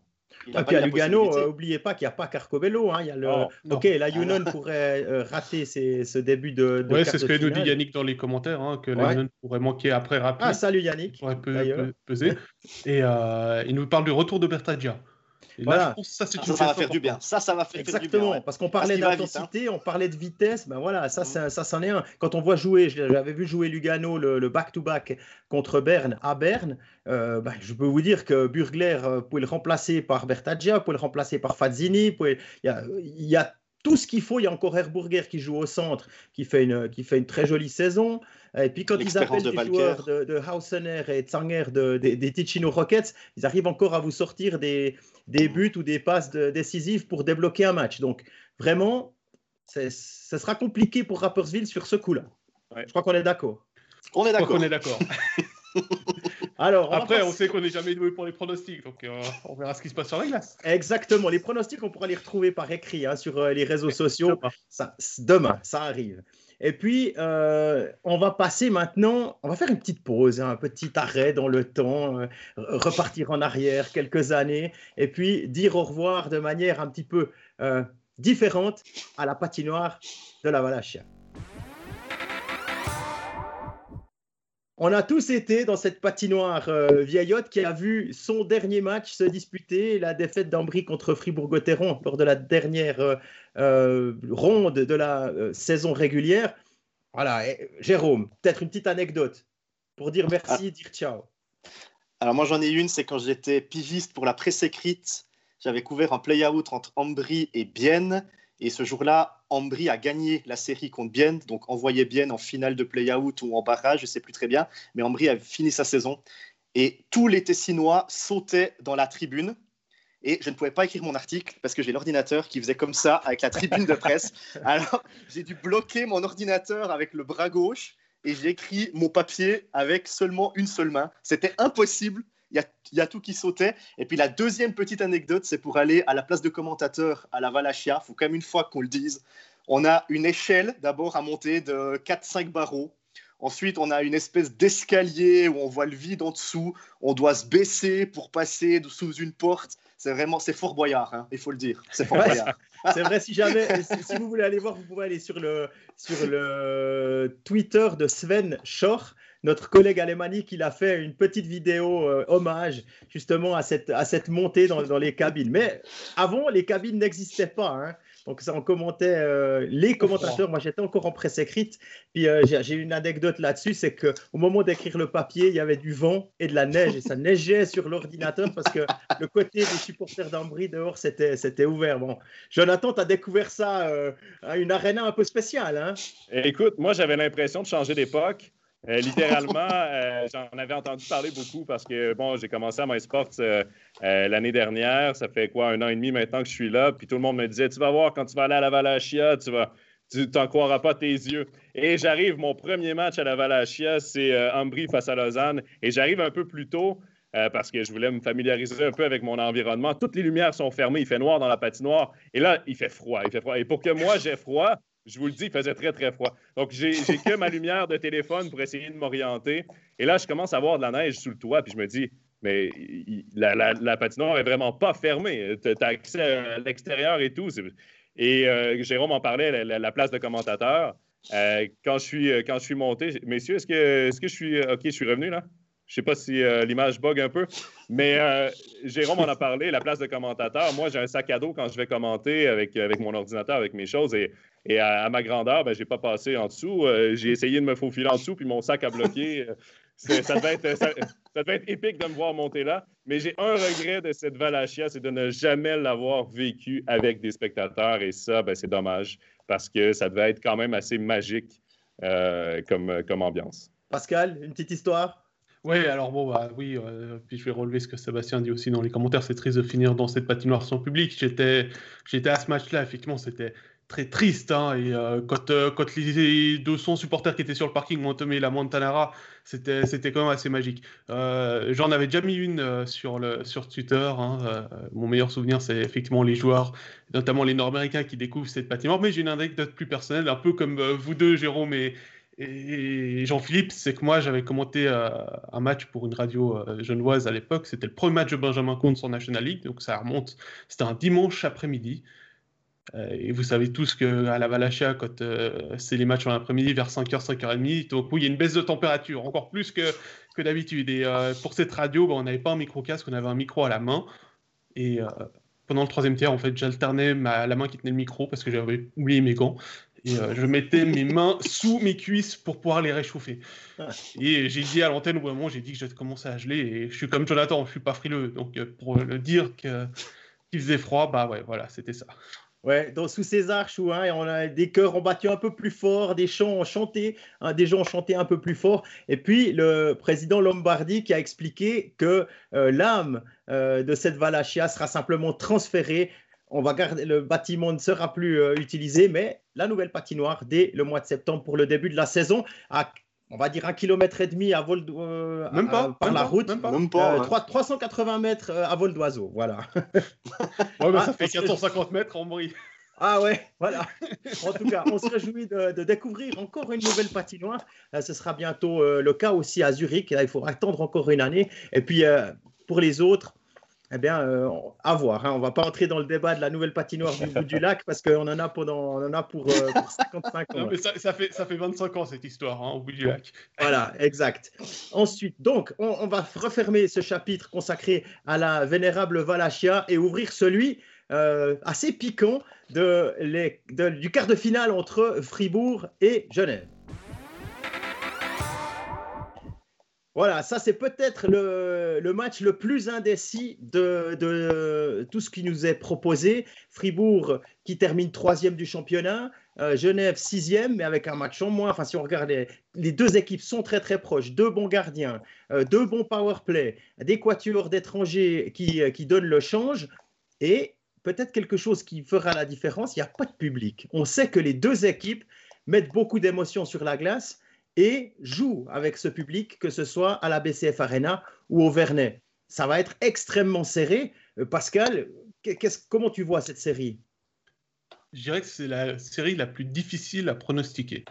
Ah, puis à Lugano, euh, oubliez pas qu'il n'y a pas Carcobello. Hein, il y a le... ok, la Yunon pourrait euh, rater ce début de. de oui, c'est ce que nous dit Yannick dans les commentaires, hein, que la Yunon pourrait manquer après rapide. Ah, salut Yannick. Pourrait peser. Et euh, il nous parle du retour de Bertagia voilà. ça, ça, va faire du bien. Ça, ça va faire, Exactement, du bien. Parce qu'on parlait hein. d'intensité, on parlait de vitesse. Ben voilà, ça, mm. ça, c'en est un. Quand on voit jouer, j'avais vu jouer Lugano le back-to-back contre Berne à Berne. Euh, ben, je peux vous dire que Burgler, euh, pouvait le remplacer par Bertaggia, vous pouvez le remplacer par Fazzini. Il y a, y a tout ce qu'il faut. Il y a encore Herburger qui joue au centre, qui fait une, qui fait une très jolie saison. Et puis quand ils appellent les joueurs de, de Hausener et Zanger de, des Ticino Rockets, ils arrivent encore à vous sortir des, des buts ou des passes décisives pour débloquer un match. Donc vraiment, ce sera compliqué pour Rappersville sur ce coup-là. Je crois qu'on est d'accord. On est d'accord. On est d'accord. Alors, Après, on sait qu'on n'est jamais doué pour les pronostics, donc euh, on verra ce qui se passe sur la glace. Exactement. Les pronostics, on pourra les retrouver par écrit hein, sur euh, les réseaux sociaux. Ça, demain, ça arrive. Et puis, euh, on va passer maintenant, on va faire une petite pause, hein, un petit arrêt dans le temps, repartir en arrière quelques années, et puis dire au revoir de manière un petit peu différente à la patinoire de la Valachia. On a tous été dans cette patinoire euh, vieillotte qui a vu son dernier match se disputer, la défaite d'Ambry contre Fribourg-Gotteron lors de la dernière euh, euh, ronde de la saison régulière. Voilà, Jérôme, peut-être une petite anecdote pour dire merci, ah. dire ciao. Alors moi j'en ai une, c'est quand j'étais pigiste pour la presse écrite, j'avais couvert un play-out entre Ambry et Bienne et ce jour-là, Ambry a gagné la série contre Bienne, donc envoyé Bienne en finale de play-out ou en barrage, je ne sais plus très bien, mais Ambry a fini sa saison. Et tous les Tessinois sautaient dans la tribune. Et je ne pouvais pas écrire mon article parce que j'ai l'ordinateur qui faisait comme ça avec la tribune de presse. Alors j'ai dû bloquer mon ordinateur avec le bras gauche et j'ai écrit mon papier avec seulement une seule main. C'était impossible il y, a, tout qui sautait. Et puis la deuxième petite anecdote, c'est pour aller à la place de commentateur à la Valachia. Il faut quand même une fois qu'on le dise. On a une échelle d'abord à monter de 4-5 barreaux. Ensuite, on a une espèce d'escalier où on voit le vide en dessous. On doit se baisser pour passer sous une porte. C'est vraiment, c'est fort boyard, hein, il faut le dire. C'est fort boyard. c'est vrai, si jamais, si, vous voulez aller voir, vous pouvez aller sur le, sur le Twitter de Sven Schor notre collègue alémanique, il a fait une petite vidéo euh, hommage justement à cette, à cette montée dans, dans, les cabines. Mais avant, les cabines n'existaient pas. Hein. Donc ça, on commentait euh, les commentateurs. Moi, j'étais encore en presse écrite. Puis euh, j'ai une anecdote là-dessus, c'est que au moment d'écrire le papier, il y avait du vent et de la neige et ça neigeait sur l'ordinateur parce que le côté des supporters d'Ambry dehors, c'était c'était ouvert. Bon, Jonathan, tu as découvert ça à une arena un peu spéciale. Hein? Écoute, moi, j'avais l'impression de changer d'époque. Euh, littéralement, euh, j'en avais entendu parler beaucoup parce que, bon, j'ai commencé à MySports euh, l'année dernière. Ça fait quoi, un an et demi maintenant que je suis là. Puis tout le monde me disait, tu vas voir, quand tu vas aller à la Valachia, tu vas, Tu t'en croiras pas tes yeux. Et j'arrive, mon premier match à la Valachia, c'est euh, Ambry face à Lausanne. Et j'arrive un peu plus tôt euh, parce que je voulais me familiariser un peu avec mon environnement. Toutes les lumières sont fermées, il fait noir dans la patinoire. Et là, il fait froid, il fait froid. Et pour que moi, j'ai froid, je vous le dis, il faisait très, très froid. Donc, j'ai que ma lumière de téléphone pour essayer de m'orienter. Et là, je commence à voir de la neige sous le toit, puis je me dis, mais la, patinoire est vraiment pas fermée. Tu as accès à l'extérieur et tout. Et euh, Jérôme en parlait, la, place de commentateur. Euh, quand, je suis, quand je suis monté, messieurs, est-ce que, est -ce que je suis. OK, je suis revenu là? Je sais pas si euh, l'image bug un peu, mais euh, Jérôme en a parlé, la place de commentateur. Moi, j'ai un sac à dos quand je vais commenter avec, avec mon ordinateur, avec mes choses. Et, et à, ma grandeur, ben, je n'ai pas passé en dessous. Euh, j'ai essayé de me faufiler en dessous, puis mon sac a bloqué. ça, devait être, ça, devait être, épique de me voir monter là. Mais j'ai un regret de cette Valachia, c'est de ne jamais l'avoir vécu avec des spectateurs. Et ça, ben, c'est dommage, parce que ça devait être quand même assez magique comme, comme ambiance. Pascal, une petite histoire? Oui, alors bon, bah, oui, euh, puis je vais relever ce que Sébastien dit aussi dans les commentaires. C'est triste de finir dans cette patinoire sans public. J'étais, à ce match-là, effectivement, c'était très triste. Hein, et euh, quand, euh, quand les 200 supporters qui étaient sur le parking ont entamé la Montanara, c'était, quand même assez magique. j'en avais déjà mis une sur, le, sur Twitter. Hein, mon meilleur souvenir, c'est effectivement les joueurs, notamment les Nord-Américains qui découvrent cette patinoire. Mais j'ai une anecdote plus personnelle, un peu comme vous deux, Jérôme et et Jean-Philippe, c'est que moi, j'avais commenté euh, un match pour une radio euh, à l'époque. C'était le premier match de Benjamin Comte sur National League, donc ça remonte. C'était un dimanche après-midi. Euh, et vous savez tous qu'à la Valachia, quand c'est les matchs en après-midi vers 5h, 5h30, donc oui, il y a une baisse de température, encore plus que, que d'habitude. Et pour cette radio, bah, on n'avait pas un micro-casque, on avait un micro à la main. Et pendant le troisième tiers, en fait, j'alternais la main qui tenait le micro parce que j'avais oublié mes gants. Euh, je mettais mes mains sous mes cuisses pour pouvoir les réchauffer. Et j'ai dit à l'antenne au moment, j'ai dit que j'avais commencé à geler. Et je suis comme Jonathan, je suis pas frileux. Donc euh, pour le dire qu'il faisait froid, bah ouais, voilà, c'était ça. Ouais, donc sous ces arches où hein, on a des chœurs ont battu un peu plus fort, des chants ont chanté, hein, des gens ont chanté un peu plus fort. Et puis le président Lombardi qui a expliqué que euh, l'âme de cette Valachia sera simplement transférée on va garder, le bâtiment ne sera plus euh, utilisé, mais la nouvelle patinoire dès le mois de septembre pour le début de la saison, à, on va dire un kilomètre et demi à vol euh, même pas, par la route, même pas, 380 euh, mètres à vol d'oiseau, voilà. ouais, mais ça ah, fait 450 mètres en bruit. Ah ouais, voilà. En tout cas, on se réjouit de, découvrir encore une nouvelle patinoire. ce sera bientôt le cas aussi à Zurich. il faut attendre encore une année. Et puis, pour les autres, eh bien, euh, à voir. Hein. On ne va pas entrer dans le débat de la nouvelle patinoire du bout du lac parce qu'on en a, pendant, on en a pour, 55 euh, ans. Non, mais ça, fait, ça fait 25 ans cette histoire hein, au bout du lac. Voilà, exact. Ensuite, donc, on, va refermer ce chapitre consacré à la vénérable Valachia et ouvrir celui euh, assez piquant de les, du quart de finale entre Fribourg et Genève. Voilà, ça c'est peut-être le, match le plus indécis de, tout ce qui nous est proposé. Fribourg qui termine troisième du championnat, euh, Genève sixième, mais avec un match en moins. Enfin, si on regarde, les, deux équipes sont très très proches. Deux bons gardiens, euh, deux bons power play, des quatuors d'étrangers qui, qui donnent le change. Et peut-être quelque chose qui fera la différence, il n'y a pas de public. On sait que les deux équipes mettent beaucoup d'émotions sur la glace et joue avec ce public, que ce soit à la BCF Arena ou au Vernet. Ça va être extrêmement serré. Euh, Pascal, comment tu vois cette série? Je dirais que c'est la série la plus difficile à pronostiquer.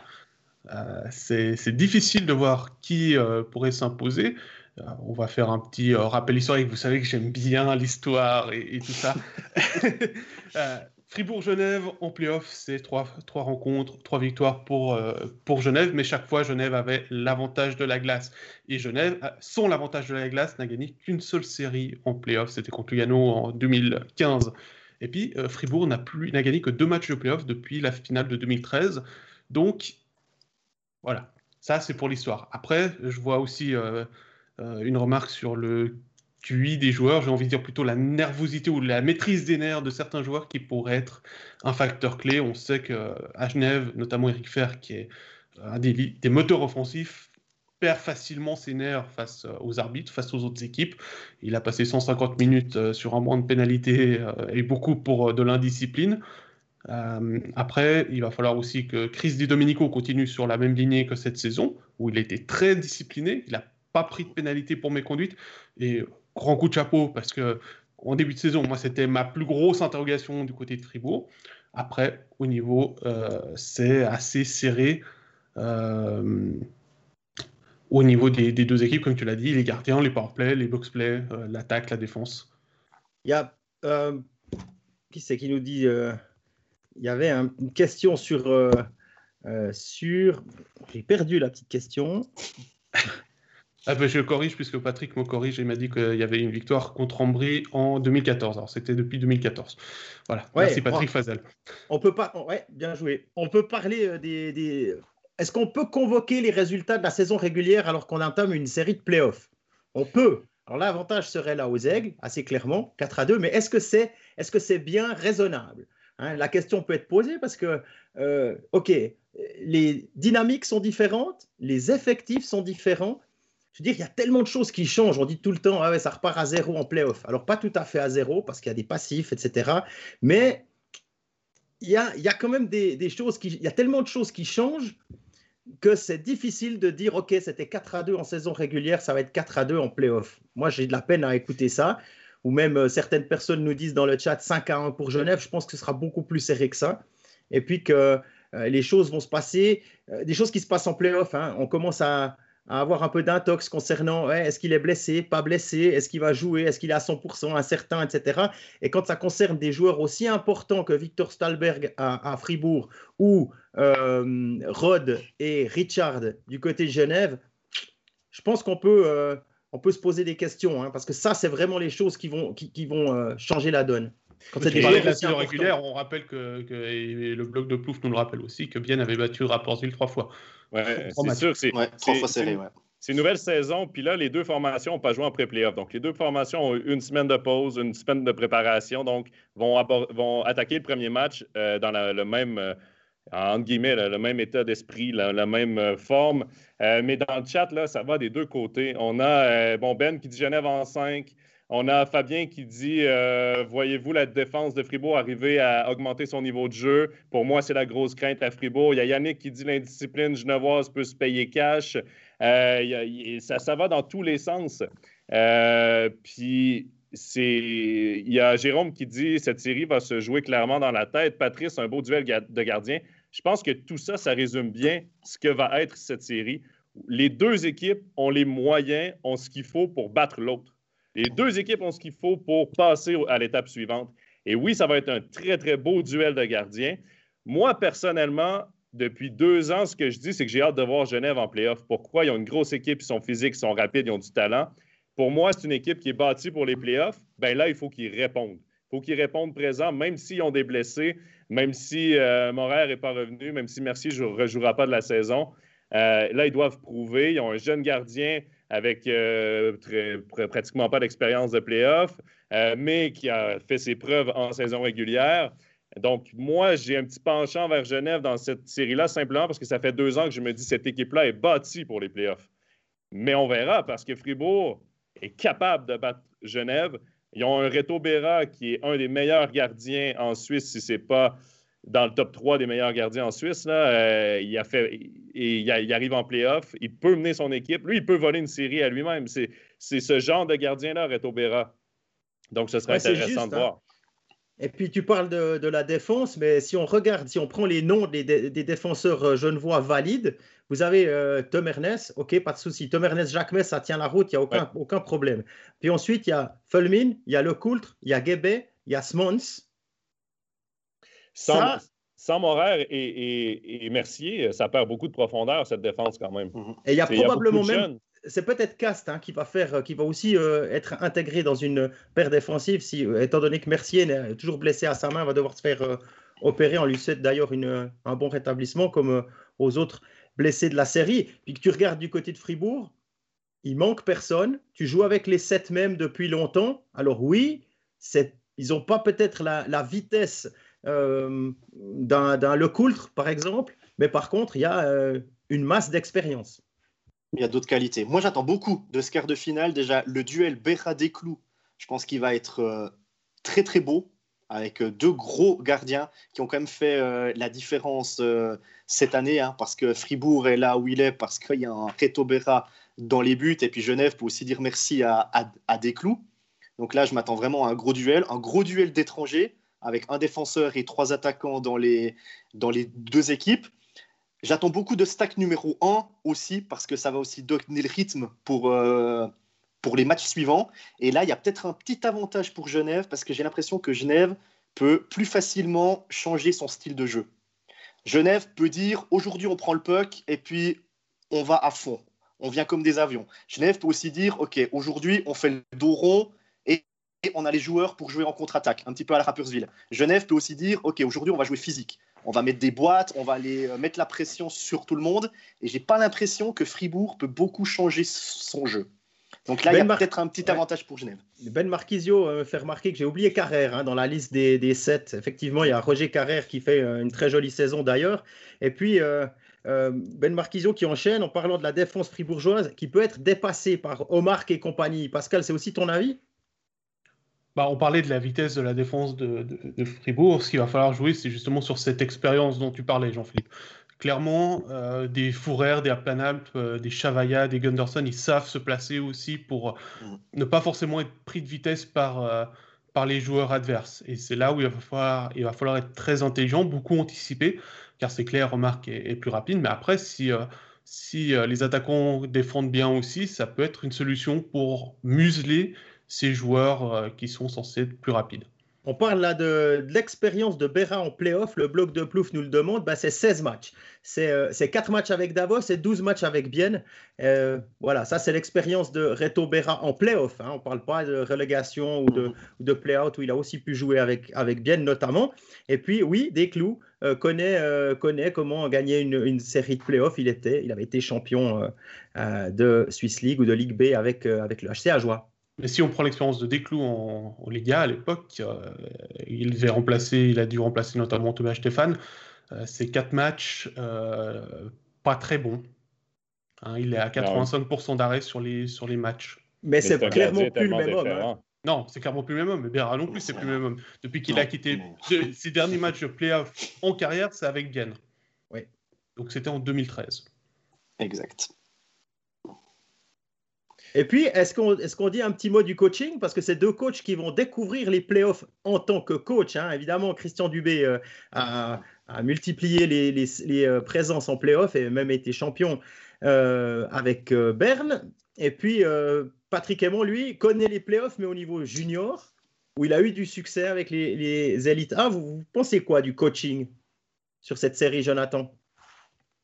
Euh, c'est difficile de voir qui euh, pourrait s'imposer. on va faire un petit rappel historique. Vous savez que j'aime bien l'histoire et, et, tout ça. Fribourg-Genève en playoff, c'est trois, trois, rencontres, trois victoires pour, euh, pour Genève, mais chaque fois, Genève avait l'avantage de la glace. Et Genève, sans l'avantage de la glace, n'a gagné qu'une seule série en playoff, c'était contre Lugano en 2015. Et puis, euh, Fribourg n'a gagné que deux matchs de playoff depuis la finale de 2013. Donc, voilà, ça c'est pour l'histoire. Après, je vois aussi euh, une remarque sur le QI des joueurs, j'ai envie de dire plutôt la nervosité ou la maîtrise des nerfs de certains joueurs qui pourraient être un facteur clé. On sait qu'à Genève, notamment Eric Fer, qui est un des, moteurs offensifs, perd facilement ses nerfs face euh, aux arbitres, face aux autres équipes. Il a passé 150 minutes euh, sur un mois de pénalité euh, et beaucoup pour de l'indiscipline. Euh, après, il va falloir aussi que Chris Di Domenico continue sur la même lignée que cette saison, où il était très discipliné. Il n'a pas pris de pénalité pour mes conduites. Et grand coup de chapeau, parce que en début de saison, moi, c'était ma plus grosse interrogation du côté de Fribourg. Après, au niveau, euh, c'est assez serré. Euh, au niveau des, deux équipes, comme tu l'as dit, les gardiens, les powerplay, les boxplay, euh, l'attaque, la défense. Il y a. qui c'est qui nous dit Il y avait une question sur. sur... J'ai perdu la petite question. Ah ben, je corrige puisque Patrick me corrige et m'a dit qu'il y avait une victoire contre Ambry en 2014. Alors c'était depuis 2014. Voilà. Merci Patrick Fazel. On peut pas. Ouais, bien joué. On peut parler euh, des. Est-ce qu'on peut convoquer les résultats de la saison régulière alors qu'on entame une série de playoffs? On peut. Alors l'avantage serait là aux aigles, assez clairement, 4 à 2. Mais est-ce que c'est est -ce c'est bien raisonnable hein? La question peut être posée parce que, euh, OK, les dynamiques sont différentes, les effectifs sont différents veux dire, il y a tellement de choses qui changent. On dit tout le temps, ah ouais, ça repart à zéro en playoff. Alors, pas tout à fait à zéro, parce qu'il y a des passifs, etc. Mais il y a, y a quand même des, choses qui. Il y a tellement de choses qui changent que c'est difficile de dire, OK, c'était 4 à 2 en saison régulière, ça va être 4 à 2 en playoff. Moi, j'ai de la peine à écouter ça. Ou même euh, certaines personnes nous disent dans le chat 5 à 1 pour Genève. Je pense que ce sera beaucoup plus serré que ça. Et puis que euh, les choses vont se passer, euh, des choses qui se passent en playoff. Hein. On commence à à avoir un peu d'intox concernant est-ce qu'il est blessé, pas blessé, est-ce qu'il va jouer, est-ce qu'il est à 100%, incertain, etc. Et quand ça concerne des joueurs aussi importants que Victor Stalberg à, Fribourg ou euh, Rod et Richard du côté de Genève, je pense qu'on peut, euh, peut se poser des questions, hein, parce que ça, c'est vraiment les choses qui vont, qui, vont euh, changer la donne. Quand c'est de la saison régulière, on rappelle que, et le bloc de Plouf nous le rappelle aussi, que Bien avait battu Rapportville trois fois. Ouais, c'est sûr c'est trois fois serré. C'est une nouvelle saison, puis là, les deux formations n'ont pas joué en pré-playoff. Donc, les deux formations ont eu une semaine de pause, une semaine de préparation, donc vont, vont attaquer le premier match euh, dans le même, euh, entre guillemets, le même état d'esprit, la, même euh, forme. mais dans le chat, là, ça va des deux côtés. On a bon, Ben qui dit Genève en 5, on a Fabien qui dit euh, Voyez-vous la défense de Fribourg arriver à augmenter son niveau de jeu? Pour moi, c'est la grosse crainte à Fribourg. Il y a Yannick qui dit L'indiscipline genevoise peut se payer cash. Euh, ça, va dans tous les sens. Euh, puis, il y a Jérôme qui dit Cette série va se jouer clairement dans la tête. Patrice, un beau duel de gardien. Je pense que tout ça, ça résume bien ce que va être cette série. Les deux équipes ont les moyens, ont ce qu'il faut pour battre l'autre. Les deux équipes ont ce qu'il faut pour passer à l'étape suivante. Et oui, ça va être un très, très beau duel de gardiens. Moi, personnellement, depuis deux ans, ce que je dis, c'est que j'ai hâte de voir Genève en playoff. Pourquoi? Ils ont une grosse équipe, ils sont physiques, ils sont rapides, ils ont du talent. Pour moi, c'est une équipe qui est bâtie pour les playoffs. Bien là, il faut qu'ils répondent. Il faut qu'ils répondent présent, même s'ils ont des blessés, même si euh, n'est pas revenu, même si Mercier ne rejouera pas de la saison. Euh, là, ils doivent prouver. Ils ont un jeune gardien avec euh, pratiquement pas d'expérience de playoff, euh, mais qui a fait ses preuves en saison régulière. Donc, moi, j'ai un petit penchant vers Genève dans cette série-là, simplement parce que ça fait deux ans que je me dis que cette équipe-là est bâtie pour les playoffs. Mais on verra, parce que Fribourg est capable de battre Genève. Ils ont un Reto Berra qui est un des meilleurs gardiens en Suisse, si ce n'est pas dans le top 3 des meilleurs gardiens en Suisse. Là, euh, il, a fait, et il, arrive en playoff. Il peut mener son équipe. Lui, il peut voler une série à lui-même. C'est, ce genre de gardien-là, Reto Berra. Donc, ce serait intéressant de hein. voir. Et puis, tu parles de, la défense, mais si on regarde, si on prend les noms des, défenseurs euh, genevois valides, vous avez euh, Tom Ernest, OK, pas de souci. Tom Ernest, Jacques ça tient la route, il n'y a aucun, aucun problème. Puis ensuite, il y a Fulmin, il y a Lecoultre, il y a Guébet, il y a Smons. Sans, sans et, Mercier, ça perd beaucoup de profondeur, cette défense, quand même. Mhm. Et il y a probablement même. C'est peut-être Cast hein, qui va faire, qui va aussi euh, être intégré dans une paire défensive, si, euh, étant donné que Mercier est toujours blessé à sa main, va devoir se faire euh, opérer. On lui souhaite d'ailleurs un bon rétablissement, comme aux autres blessés de la série. Puis que tu regardes du côté de Fribourg, il manque personne. Tu joues avec les sept mêmes depuis longtemps. Alors oui, ils n'ont pas peut-être la, la, vitesse euh, d'un Lecoultre, par exemple, mais par contre, il y a euh, une masse d'expérience. Il y a d'autres qualités. Moi, j'attends beaucoup de ce quart de finale. Déjà, le duel Berra-Desclous, je pense qu'il va être euh, très, très beau. avec deux gros gardiens qui ont quand même fait la différence cette année, hein, parce que Fribourg est là où il est, parce qu'il y a un Reto Berra dans les buts, et puis Genève peut aussi dire merci à, à, à Desclous. Donc là, je m'attends vraiment à un gros duel, un gros duel d'étrangers, avec un défenseur et trois attaquants dans les, dans les deux équipes. J'attends beaucoup de stack numéro 1 aussi, parce que ça va aussi donner le rythme pour, euh, pour les matchs suivants. Et là, il y a peut-être un petit avantage pour Genève, parce que j'ai l'impression que Genève peut plus facilement changer son style de jeu. Genève peut dire aujourd'hui on prend le puck et puis on va à fond, on vient comme des avions. Genève peut aussi dire ok aujourd'hui on fait le dos rond on a les joueurs pour jouer en contre-attaque, un petit peu à la Rappersville. Genève peut aussi dire ok aujourd'hui on va jouer physique, on va mettre des boîtes, on va aller euh, mettre la pression sur tout le monde. Et j'ai pas l'impression que Fribourg peut beaucoup changer son jeu. Donc là, il y a ben peut-être un petit avantage pour Genève. Ben Marquisio euh, fait remarquer que j'ai oublié Carrère hein, dans la liste des, des sept. Effectivement, il y a Roger Carrère qui fait euh, une très jolie saison d'ailleurs. Et puis, Ben Marquisio qui enchaîne en parlant de la défense fribourgeoise qui peut être dépassée par Omar et compagnie. Pascal, c'est aussi ton avis? Bah, on parlait de la vitesse de la défense de, Fribourg. Ce qu'il va falloir jouer, c'est justement sur cette expérience dont tu parlais, Jean-Philippe. Clairement, euh, des Fourrer, des Aplanalp, euh, des Chavaya, des Gunderson, ils savent se placer aussi pour mm. ne pas forcément être pris de vitesse par, euh, par les joueurs adverses. Et c'est là où il va, falloir, il va falloir être très intelligent, beaucoup anticiper, car c'est clair, remarque est, est, plus rapide. Mais après, si, si les attaquants défendent bien aussi, ça peut être une solution pour museler ces joueurs euh, qui sont censés être plus rapides. On parle là de, l'expérience de Béra en playoff. Le bloc de Plouf nous le demande. Bah, c'est 16 matchs. C'est euh, 4 matchs avec Davos et 12 matchs avec Bienne. Euh, voilà, ça, c'est l'expérience de Reto Béra en playoff. Hein. On ne parle pas de relégation ou de, de play-out où il a aussi pu jouer avec, avec Bienne notamment. Et puis, oui, Desclous euh, connaît, connaît comment gagner une, une série de playoffs. Il, était, il avait été champion de Swiss League ou de Ligue B avec, avec le HC Joie. Mais si on prend l'expérience de Desclous en, Liga à l'époque, euh, il, devait remplacer, il a dû remplacer notamment Thomas Stéphane. Euh, ces quatre matchs, euh, pas très bons. Hein, il est à 85% d'arrêt sur les, sur les matchs. Mais c'est clairement plus le même homme. Hein. Non, c'est clairement plus le même homme. Mais Béra non plus, c'est plus le même homme. Depuis qu'il a quitté ses derniers matchs de playoff en carrière, c'est avec Bienne. Oui. Donc c'était en 2013. Exact. Et puis, est-ce qu'on est qu'on dit un petit mot du coaching? Parce que c'est deux coachs qui vont découvrir les playoffs en tant que coach. Hein. Évidemment, Christian Dubé euh, a, multiplié les, les, euh, présences en playoffs et même été champion euh, avec Berne. Et puis, Patrick Aymon, lui, connaît les playoffs, mais au niveau junior, où il a eu du succès avec les, les élites A. Vous, vous pensez quoi du coaching sur cette série, Jonathan?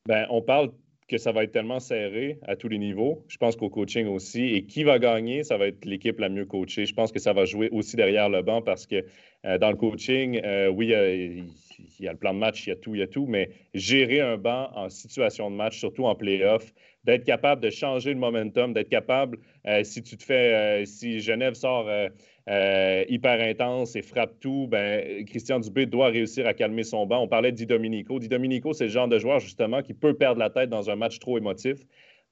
Ben, on parle que ça va être tellement serré à tous les niveaux. Je pense qu'au coaching aussi. Et qui va gagner, ça va être l'équipe la mieux coachée. Je pense que ça va jouer aussi derrière le banc parce que euh, dans le coaching, euh, oui, il y a le plan de match, il y a tout, il y a tout, mais gérer un banc en situation de match, surtout en playoff, d'être capable de changer le momentum, d'être capable, euh, si tu te fais, si Genève sort euh, hyper intense et frappe tout, ben, Christian Dubé doit réussir à calmer son banc. On parlait de Di Domenico. Di Domenico, c'est le genre de joueur, justement, qui peut perdre la tête dans un match trop émotif.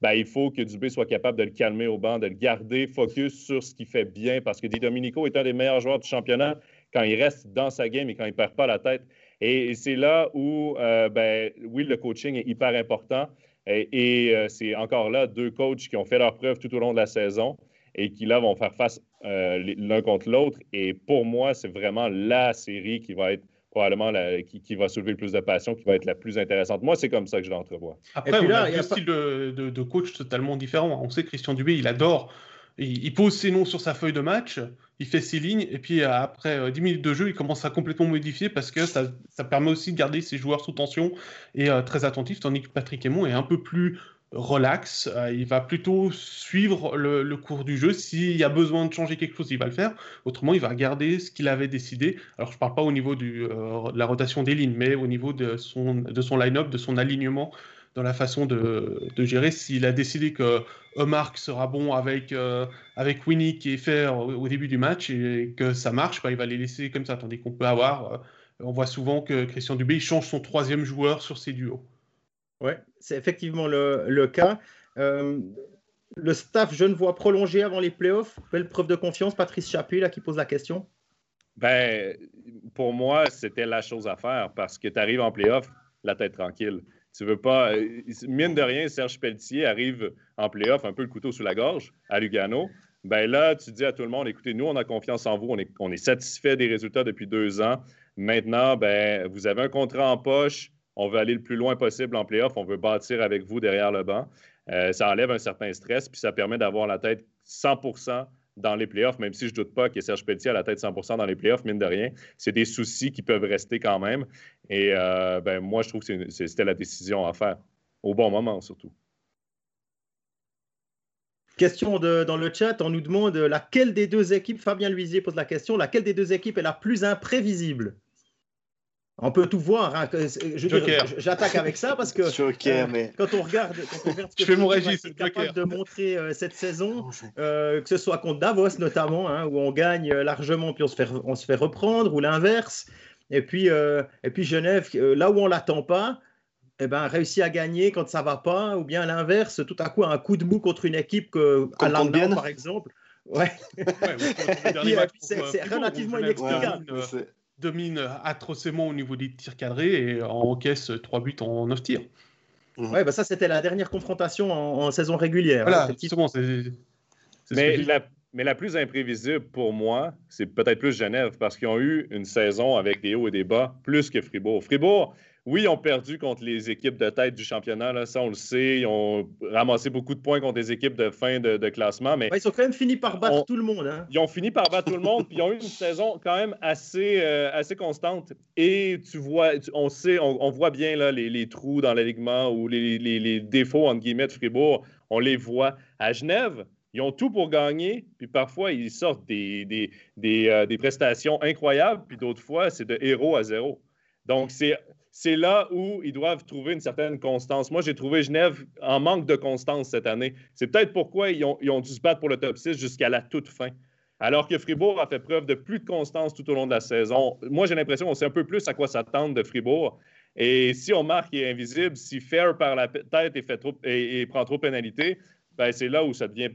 Ben, il faut que Dubé soit capable de le calmer au banc, de le garder focus sur ce qu'il fait bien, parce que Di Domenico est un des meilleurs joueurs du championnat quand il reste dans sa game et quand il ne perd pas la tête. Et, c'est là où, euh, ben, oui, le coaching est hyper important. Et, euh, c'est encore là deux coachs qui ont fait leur preuve tout au long de la saison et qui là vont faire face euh, l'un contre l'autre. Et pour moi, c'est vraiment la série qui va être probablement la, qui, va soulever le plus de passion, qui va être la plus intéressante. Moi, c'est comme ça que je l'entrevois. Après, on a, deux styles de, coach totalement différents. On sait que Christian Dubé, il adore, il, pose ses noms sur sa feuille de match, il fait ses lignes, et puis après 10 euh, minutes de jeu, il commence à complètement modifier parce que ça, permet aussi de garder ses joueurs sous tension et euh, très attentifs, tandis que Patrick Aymon est un peu plus relax. Euh, il va plutôt suivre le, cours du jeu. S'il y a besoin de changer quelque chose, il va le faire. Autrement, il va regarder ce qu'il avait décidé. Alors, je ne parle pas au niveau euh, de la rotation des lignes, mais au niveau de son, line-up, de son alignement, dans la façon de, gérer. S'il a décidé que Mark sera bon avec, euh, avec Winnie qui est fait au, début du match et que ça marche, bah, il va les laisser comme ça. Tandis qu'on peut avoir, on voit souvent que Christian Dubé il change son troisième joueur sur ses duos. Oui, c'est effectivement le, cas. Euh, le staff je ne vois prolonger avant les playoffs. Belle preuve de confiance. Patrice Chapuis, là, qui pose la question. Ben, pour moi, c'était la chose à faire parce que tu arrives en playoff, la tête tranquille. Tu veux pas. Mine de rien, Serge Pelletier arrive en playoff un peu le couteau sous la gorge à Lugano. Ben là, tu dis à tout le monde écoutez, nous, on a confiance en vous, on est, on est satisfait des résultats depuis deux ans. Maintenant, ben, vous avez un contrat en poche, on veut aller le plus loin possible en playoff, on veut bâtir avec vous derrière le banc. Euh, ça enlève un certain stress, puis ça permet d'avoir la tête 100% dans les playoffs, même si je ne doute pas que Serge Pelletier a la tête 100% dans les playoffs, mine de rien. C'est des soucis qui peuvent rester quand même. Et euh, ben, moi, je trouve que c'était la décision à faire, au bon moment surtout. Question dans le chat, on nous demande laquelle des deux équipes, Fabien Luisier pose la question, laquelle des deux équipes est la plus imprévisible? On peut tout voir. Hein. J'attaque avec ça parce que euh, mais... quand on regarde, quand on ce que je est capable de montrer euh, cette saison, euh, que ce soit contre Davos notamment, hein, où on gagne largement puis on se fait, on se fait reprendre, ou l'inverse. Et puis, et puis Genève, là où on l'attend pas, eh ben, réussit à gagner quand ça va pas, ou bien l'inverse, tout à coup un coup de mou contre une équipe que, à par exemple. Ouais. ouais c'est relativement inexplicable domine atrocement au niveau des tirs cadrés et encaisse trois buts en 9 tirs. Mhm. Ouais, bah ça c'était la dernière confrontation en, saison régulière. Voilà, mais, la, mais la plus imprévisible pour moi, c'est peut-être plus Genève parce qu'ils ont eu une saison avec des hauts et des bas plus que Fribourg. Fribourg, oui, ils ont perdu contre les équipes de tête du championnat, là, ça on le sait. Ils ont ramassé beaucoup de points contre des équipes de fin de, classement. Mais ils ont quand même fini par battre tout le monde. Hein. Ils ont fini par battre tout le monde, puis ils ont eu une saison quand même assez, euh, assez constante. Et tu vois, on sait, on, voit bien là, les, trous dans l'alignement ou les, défauts, entre guillemets, de Fribourg. On les voit. À Genève, ils ont tout pour gagner, puis parfois ils sortent des, des, des euh, prestations incroyables, puis d'autres fois, c'est de héros à zéro. Donc, c'est c'est là où ils doivent trouver une certaine constance. Moi, j'ai trouvé Genève en manque de constance cette année. C'est peut-être pourquoi ils ont, dû se battre pour le top 6 jusqu'à la toute fin. Alors que Fribourg a fait preuve de plus de constance tout au long de la saison. Moi, j'ai l'impression qu'on sait un peu plus à quoi s'attendre de Fribourg. Et si on marque est invisible, si Fair par la tête et, fait trop, et, prend trop pénalité, ben c'est là où ça devient,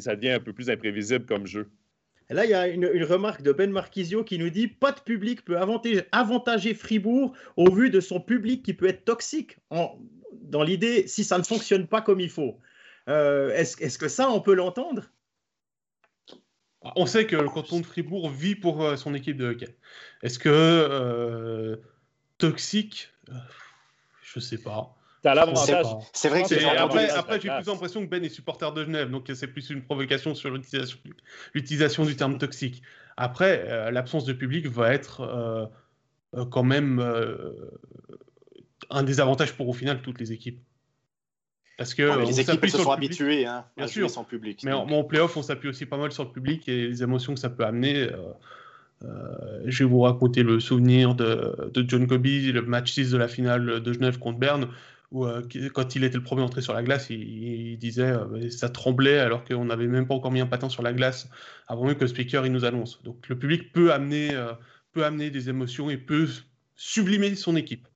ça devient un peu plus imprévisible comme jeu là, il y a une, remarque de Ben Marquisio qui nous dit Pas de public peut avantager, Fribourg au vu de son public qui peut être toxique. dans l'idée, si ça ne fonctionne pas comme il faut. Euh, est-ce, que ça, on peut l'entendre? On sait que le canton de Fribourg vit pour euh, son équipe de hockey. Est-ce que euh, toxique? Je ne sais pas. C'est vrai que Après, après j'ai plus l'impression que Ben est supporter de Genève, donc c'est plus une provocation sur l'utilisation du terme toxique. Après, euh, l'absence de public va être euh, euh, quand même un désavantage pour au final toutes les équipes. Parce que les équipes se sont habituées hein, à jouer sans public. Mais en, en playoff, on s'appuie aussi pas mal sur le public et les émotions que ça peut amener. je vais vous raconter le souvenir de, de, John Kobe, le match 6 de la finale de Genève contre Berne, où euh, quand il était le premier entré sur la glace, il, disait euh, ça tremblait alors qu'on n'avait même pas encore mis un patin sur la glace avant même que le speaker il nous annonce. Donc le public peut amener, euh, peut amener des émotions et peut sublimer son équipe.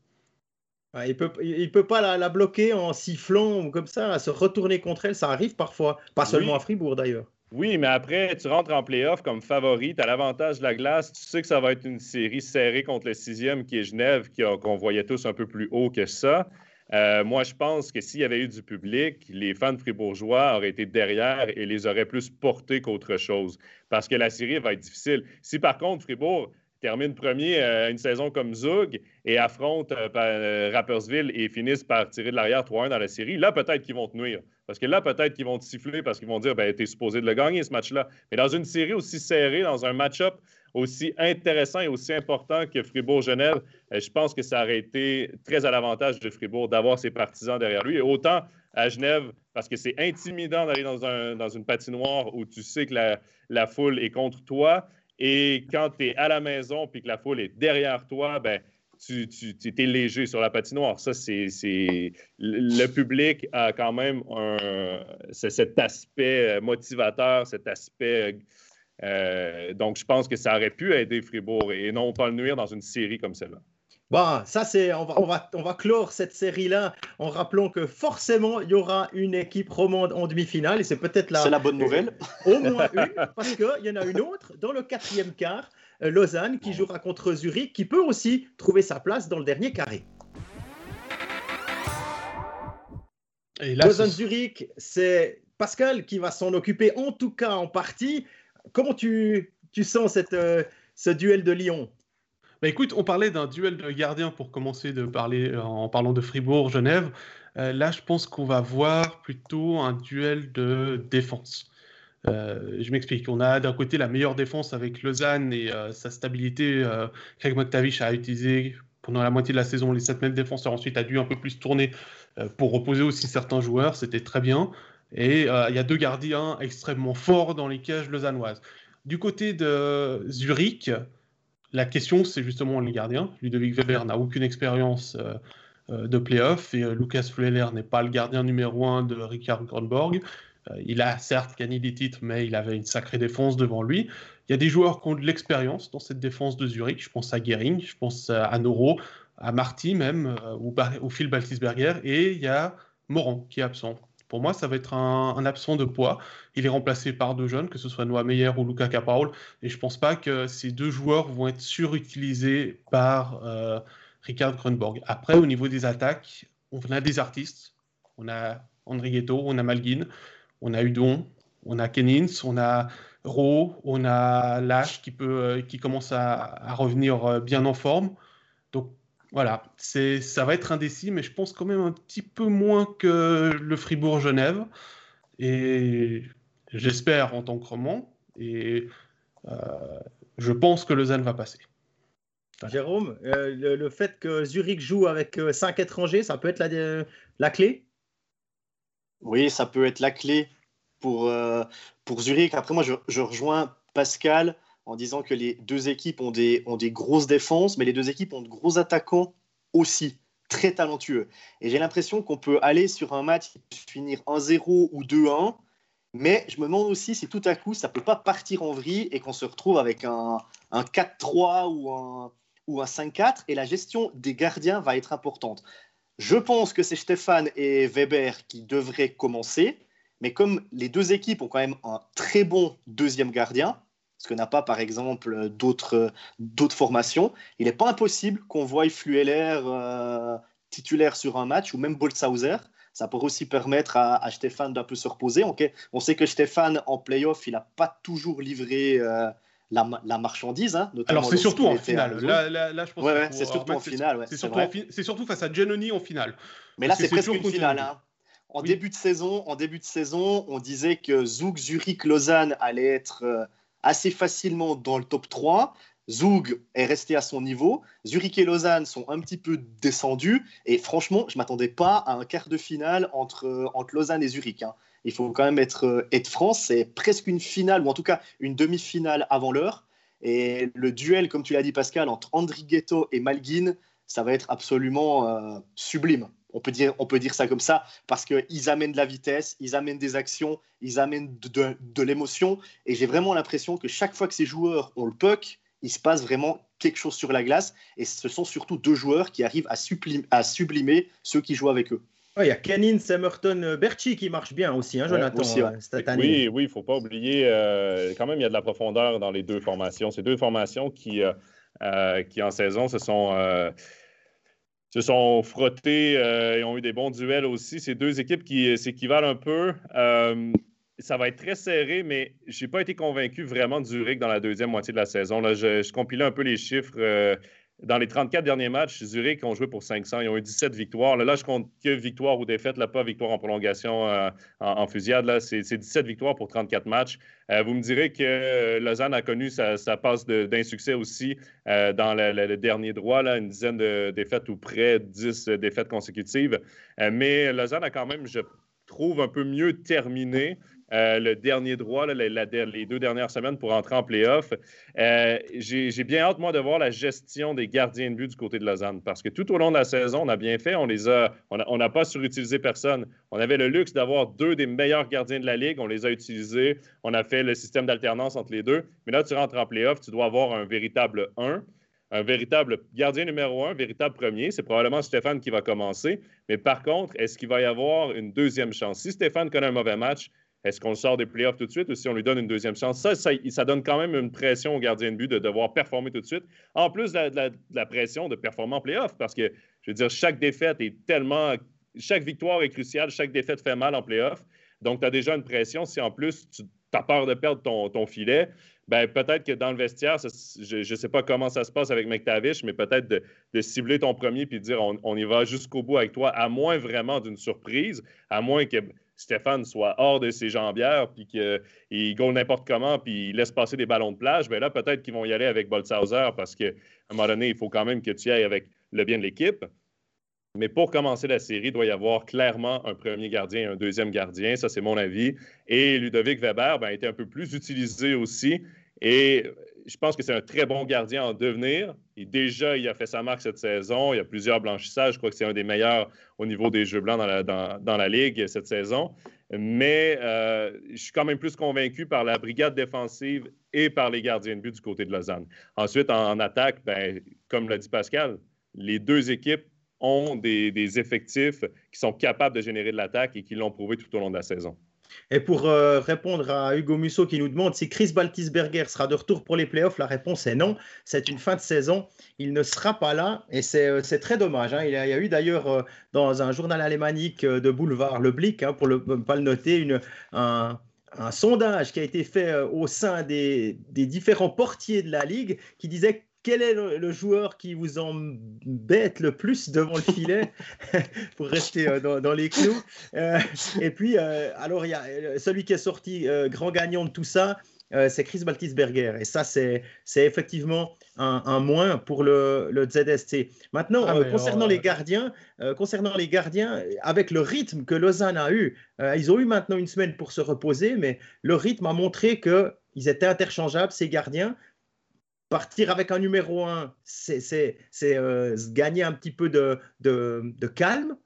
il peut, il peut pas la, bloquer en sifflant ou comme ça, à se retourner contre elle. Ça arrive parfois, pas seulement à Fribourg d'ailleurs. Oui, mais après, tu rentres en playoff comme favori, tu as l'avantage de la glace, tu sais que ça va être une série serrée contre le sixième qui est Genève, qu'on voyait tous un peu plus haut que ça. Euh, moi, je pense que s'il y avait eu du public, les fans fribourgeois auraient été derrière et les auraient plus portés qu'autre chose. Parce que la série va être difficile. Si par contre, Fribourg termine premier euh, une saison comme Zug et affronte euh, Rappersville et finissent par tirer de l'arrière 3-1 dans la série, là, peut-être qu'ils vont te nuire. Parce que là, peut-être qu'ils vont te siffler parce qu'ils vont dire ben, es supposé de le gagner, ce match-là. Mais dans une série aussi serrée, dans un match-up aussi intéressant et aussi important que Fribourg-Genève, euh, je pense que ça aurait été très à l'avantage de Fribourg d'avoir ses partisans derrière lui. Et autant à Genève, parce que c'est intimidant d'aller dans, un, dans, une patinoire où tu sais que la, foule est contre toi. Et quand tu es à la maison puis que la foule est derrière toi, ben, tu, tu, es léger sur la patinoire. Ça, c'est. Le public a quand même cet aspect motivateur, cet aspect euh, donc, je pense que ça aurait pu aider Fribourg et non pas le nuire dans une série comme celle-là. Bon, ça c'est, on va, on va, on va clore cette série-là en rappelant que forcément il y aura une équipe romande en demi-finale et c'est peut-être la. C'est la bonne nouvelle. au moins une, parce qu'il y en a une autre dans le quatrième quart. Lausanne qui jouera contre Zurich, qui peut aussi trouver sa place dans le dernier carré. Et Lausanne-Zurich, c'est Pascal qui va s'en occuper, en tout cas en partie. Comment tu, sens cette, euh, ce duel de Lyon? Bah écoute, on parlait d'un duel de gardiens pour commencer de parler euh, en parlant de Fribourg, Genève. Euh, là, je pense qu'on va voir plutôt un duel de défense. je m'explique. On a d'un côté la meilleure défense avec Lausanne et sa stabilité. Craig McTavish a utilisé pendant la moitié de la saison les 7 mètres défenseurs. Ensuite, a dû un peu plus tourner pour reposer aussi certains joueurs. C'était très bien. Et euh, il y a deux gardiens extrêmement forts dans les cages lausannoises. Du côté de Zurich, la question, c'est justement les gardiens. Ludovic Weber n'a aucune expérience euh, euh, de playoff et Lucas Flueller n'est pas le gardien numéro un de Richard Grunborg. il a certes gagné des titres, mais il avait une sacrée défense devant lui. Il y a des joueurs qui ont de l'expérience dans cette défense de Zurich. Je pense à Gering, je pense à Noro, à Marty même, ou, ou Phil Baltisberger. Et il y a Moran qui est absent. Pour moi, ça va être un, absent de poids. Il est remplacé par deux jeunes, que ce soit Noah Meyer ou Luca Capaul. Et je pense pas que ces deux joueurs vont être surutilisés par euh, Ricard Grunborg. Après, au niveau des attaques, on a des artistes. On a André Ghetto, on a Malguin, on a Udon, on a Kenins, on a Ro, on a Lash qui, peut, euh, qui commence à, à revenir euh, bien en forme. Donc voilà, c'est, ça va être indécis, mais je pense quand même un petit peu moins que le Fribourg-Genève. Et j'espère en tant que roman. Et euh, je pense que Lausanne va passer. Jérôme, euh, le, fait que Zurich joue avec euh, cinq étrangers, ça peut être la, la clé? Oui, ça peut être la clé pour, pour Zurich. Après, moi, je, je rejoins Pascal en disant que les deux équipes ont des, ont des grosses défenses, mais les deux équipes ont de gros attaquants aussi, très talentueux. Et j'ai l'impression qu'on peut aller sur un match finir 1-0 ou 2-1, mais je me demande aussi si tout à coup ça peut pas partir en vrille et qu'on se retrouve avec un, un 4-3 ou un, ou un 5-4, et la gestion des gardiens va être importante. Je pense que c'est Stéphane et Weber qui devraient commencer, mais comme les deux équipes ont quand même un très bon deuxième gardien, ce que n'a pas par exemple d'autres formations. Il n'est pas impossible qu'on voie Flueller euh, titulaire sur un match ou même Boltzhauser. Ça pourrait aussi permettre à, Stéphane d'un peu se reposer. On sait que Stéphane, en playoff, il n'a pas toujours livré euh, la, marchandise. Hein, Alors, c'est surtout en finale. Là, je pense ouais, c'est surtout en finale. c'est surtout, face à Giannoni en finale. Mais là, c'est presque une finale. Hein. En, début de saison, en début de saison, on disait que Zug, Zurich, Lausanne allait être euh, assez facilement dans le top 3. Zug est resté à son niveau. Zurich et Lausanne sont un petit peu descendus. Et franchement, je ne m'attendais pas à un quart de finale entre, entre Lausanne et Zurich. Hein. Il faut quand même être, être franc, c'est presque une finale, ou en tout cas une demi-finale avant l'heure. Et le duel, comme tu l'as dit Pascal, entre Andri Ghetto et Malguin, ça va être absolument euh, sublime. On peut, dire, on peut dire ça comme ça, parce qu'ils amènent de la vitesse, ils amènent des actions, ils amènent de, l'émotion. Et j'ai vraiment l'impression que chaque fois que ces joueurs ont le puck, il se passe vraiment quelque chose sur la glace. Et ce sont surtout deux joueurs qui arrivent à, à sublimer ceux qui jouent avec eux. Il y a Kenin, Samerton, Berchi qui marche bien aussi, hein, Jonathan, euh, cette année. Oui, oui, il ne faut pas oublier, euh, quand même, il y a de la profondeur dans les deux formations. Ces deux formations qui, euh, qui en saison, se sont se sont frottés euh, et ont eu des bons duels aussi. Ces deux équipes qui s'équivalent un peu. Euh, ça va être très serré, mais je n'ai pas été convaincu vraiment de Zurich dans la deuxième moitié de la saison. Là, je compilais un peu les chiffres. Dans les 34 derniers matchs, Zurich ont joué pour 500. Ils ont eu 17 victoires. Là, je compte que victoire ou défaite, là, pas victoire en prolongation euh, en, fusillade. Là, c'est, 17 victoires pour 34 matchs. Euh, vous me direz que euh, Lausanne a connu sa, passe d'insuccès aussi dans le, dernier droit, là, une dizaine de défaites ou près 10 défaites consécutives. mais Lausanne a quand même, je trouve, un peu mieux terminé. Euh, le dernier droit, les deux dernières semaines pour entrer en playoff. Euh, j'ai bien hâte, moi, de voir la gestion des gardiens de but du côté de Lausanne parce que tout au long de la saison, on a bien fait. On les a, on n'a pas surutilisé personne. On avait le luxe d'avoir deux des meilleurs gardiens de la ligue. On les a utilisés. On a fait le système d'alternance entre les deux. Mais là, tu rentres en playoff, tu dois avoir un véritable 1 un véritable gardien numéro un, véritable premier. C'est probablement Stéphane qui va commencer. Mais par contre, est-ce qu'il va y avoir une deuxième chance? Si Stéphane connaît un mauvais match, est-ce qu'on le sort des playoffs tout de suite ou si on lui donne une deuxième chance? Ça, ça, donne quand même une pression au gardien de but de devoir performer tout de suite. En plus de la, pression de performer en playoffs, parce que, je veux dire, chaque défaite est tellement. Chaque victoire est cruciale, chaque défaite fait mal en playoffs. Donc, tu as déjà une pression. Si en plus, tu as peur de perdre ton, filet, ben, peut-être que dans le vestiaire, je ne sais pas comment ça se passe avec McTavish, mais peut-être de, cibler ton premier puis de dire on, on y va jusqu'au bout avec toi, à moins vraiment d'une surprise, à moins que Stéphane soit hors de ses jambières, puis qu'il gagne n'importe comment, puis il laisse passer des ballons de plage, bien là, peut-être qu'ils vont y aller avec Boltzhauser parce qu'à un moment donné, il faut quand même que tu ailles avec le bien de l'équipe. Mais pour commencer la série, il doit y avoir clairement un premier gardien et un deuxième gardien. Ça, c'est mon avis. Et Ludovic Weber ben, a été un peu plus utilisé aussi. Et je pense que c'est un très bon gardien en devenir. Et déjà, il a fait sa marque cette saison. Il y a plusieurs blanchissages. Je crois que c'est un des meilleurs au niveau des jeux blancs dans la, Ligue cette saison. Mais euh, je suis quand même plus convaincu par la brigade défensive et par les gardiens de but du côté de Lausanne. Ensuite, en, attaque, ben, comme l'a dit Pascal, les deux équipes ont des effectifs qui sont capables de générer de l'attaque et qui l'ont prouvé tout au long de la saison. Et pour euh, répondre à Hugo Musso qui nous demande si Chris Baltisberger sera de retour pour les playoffs, la réponse est non. C'est une fin de saison. Il ne sera pas là et c'est euh, très dommage. Hein. Il, y a, eu d'ailleurs euh, dans un journal alémanique de boulevard, le Blick, hein, pour ne pas le noter, une, un, sondage qui a été fait au sein des, des, différents portiers de la Ligue qui disait quel est le, joueur qui vous embête le plus devant le filet pour rester euh, dans, les clous euh, Et puis, euh, alors, il y a celui qui est sorti grand gagnant de tout ça, c'est Chris Baltisberger. Et ça, c'est effectivement un, moins pour le, le ZST. Maintenant, ah, concernant les gardiens, concernant les gardiens, avec le rythme que Lausanne a eu, ils ont eu maintenant une semaine pour se reposer, mais le rythme a montré qu'ils étaient interchangeables, ces gardiens partir avec un numéro 1, c'est euh, gagner un petit peu de, de, calme,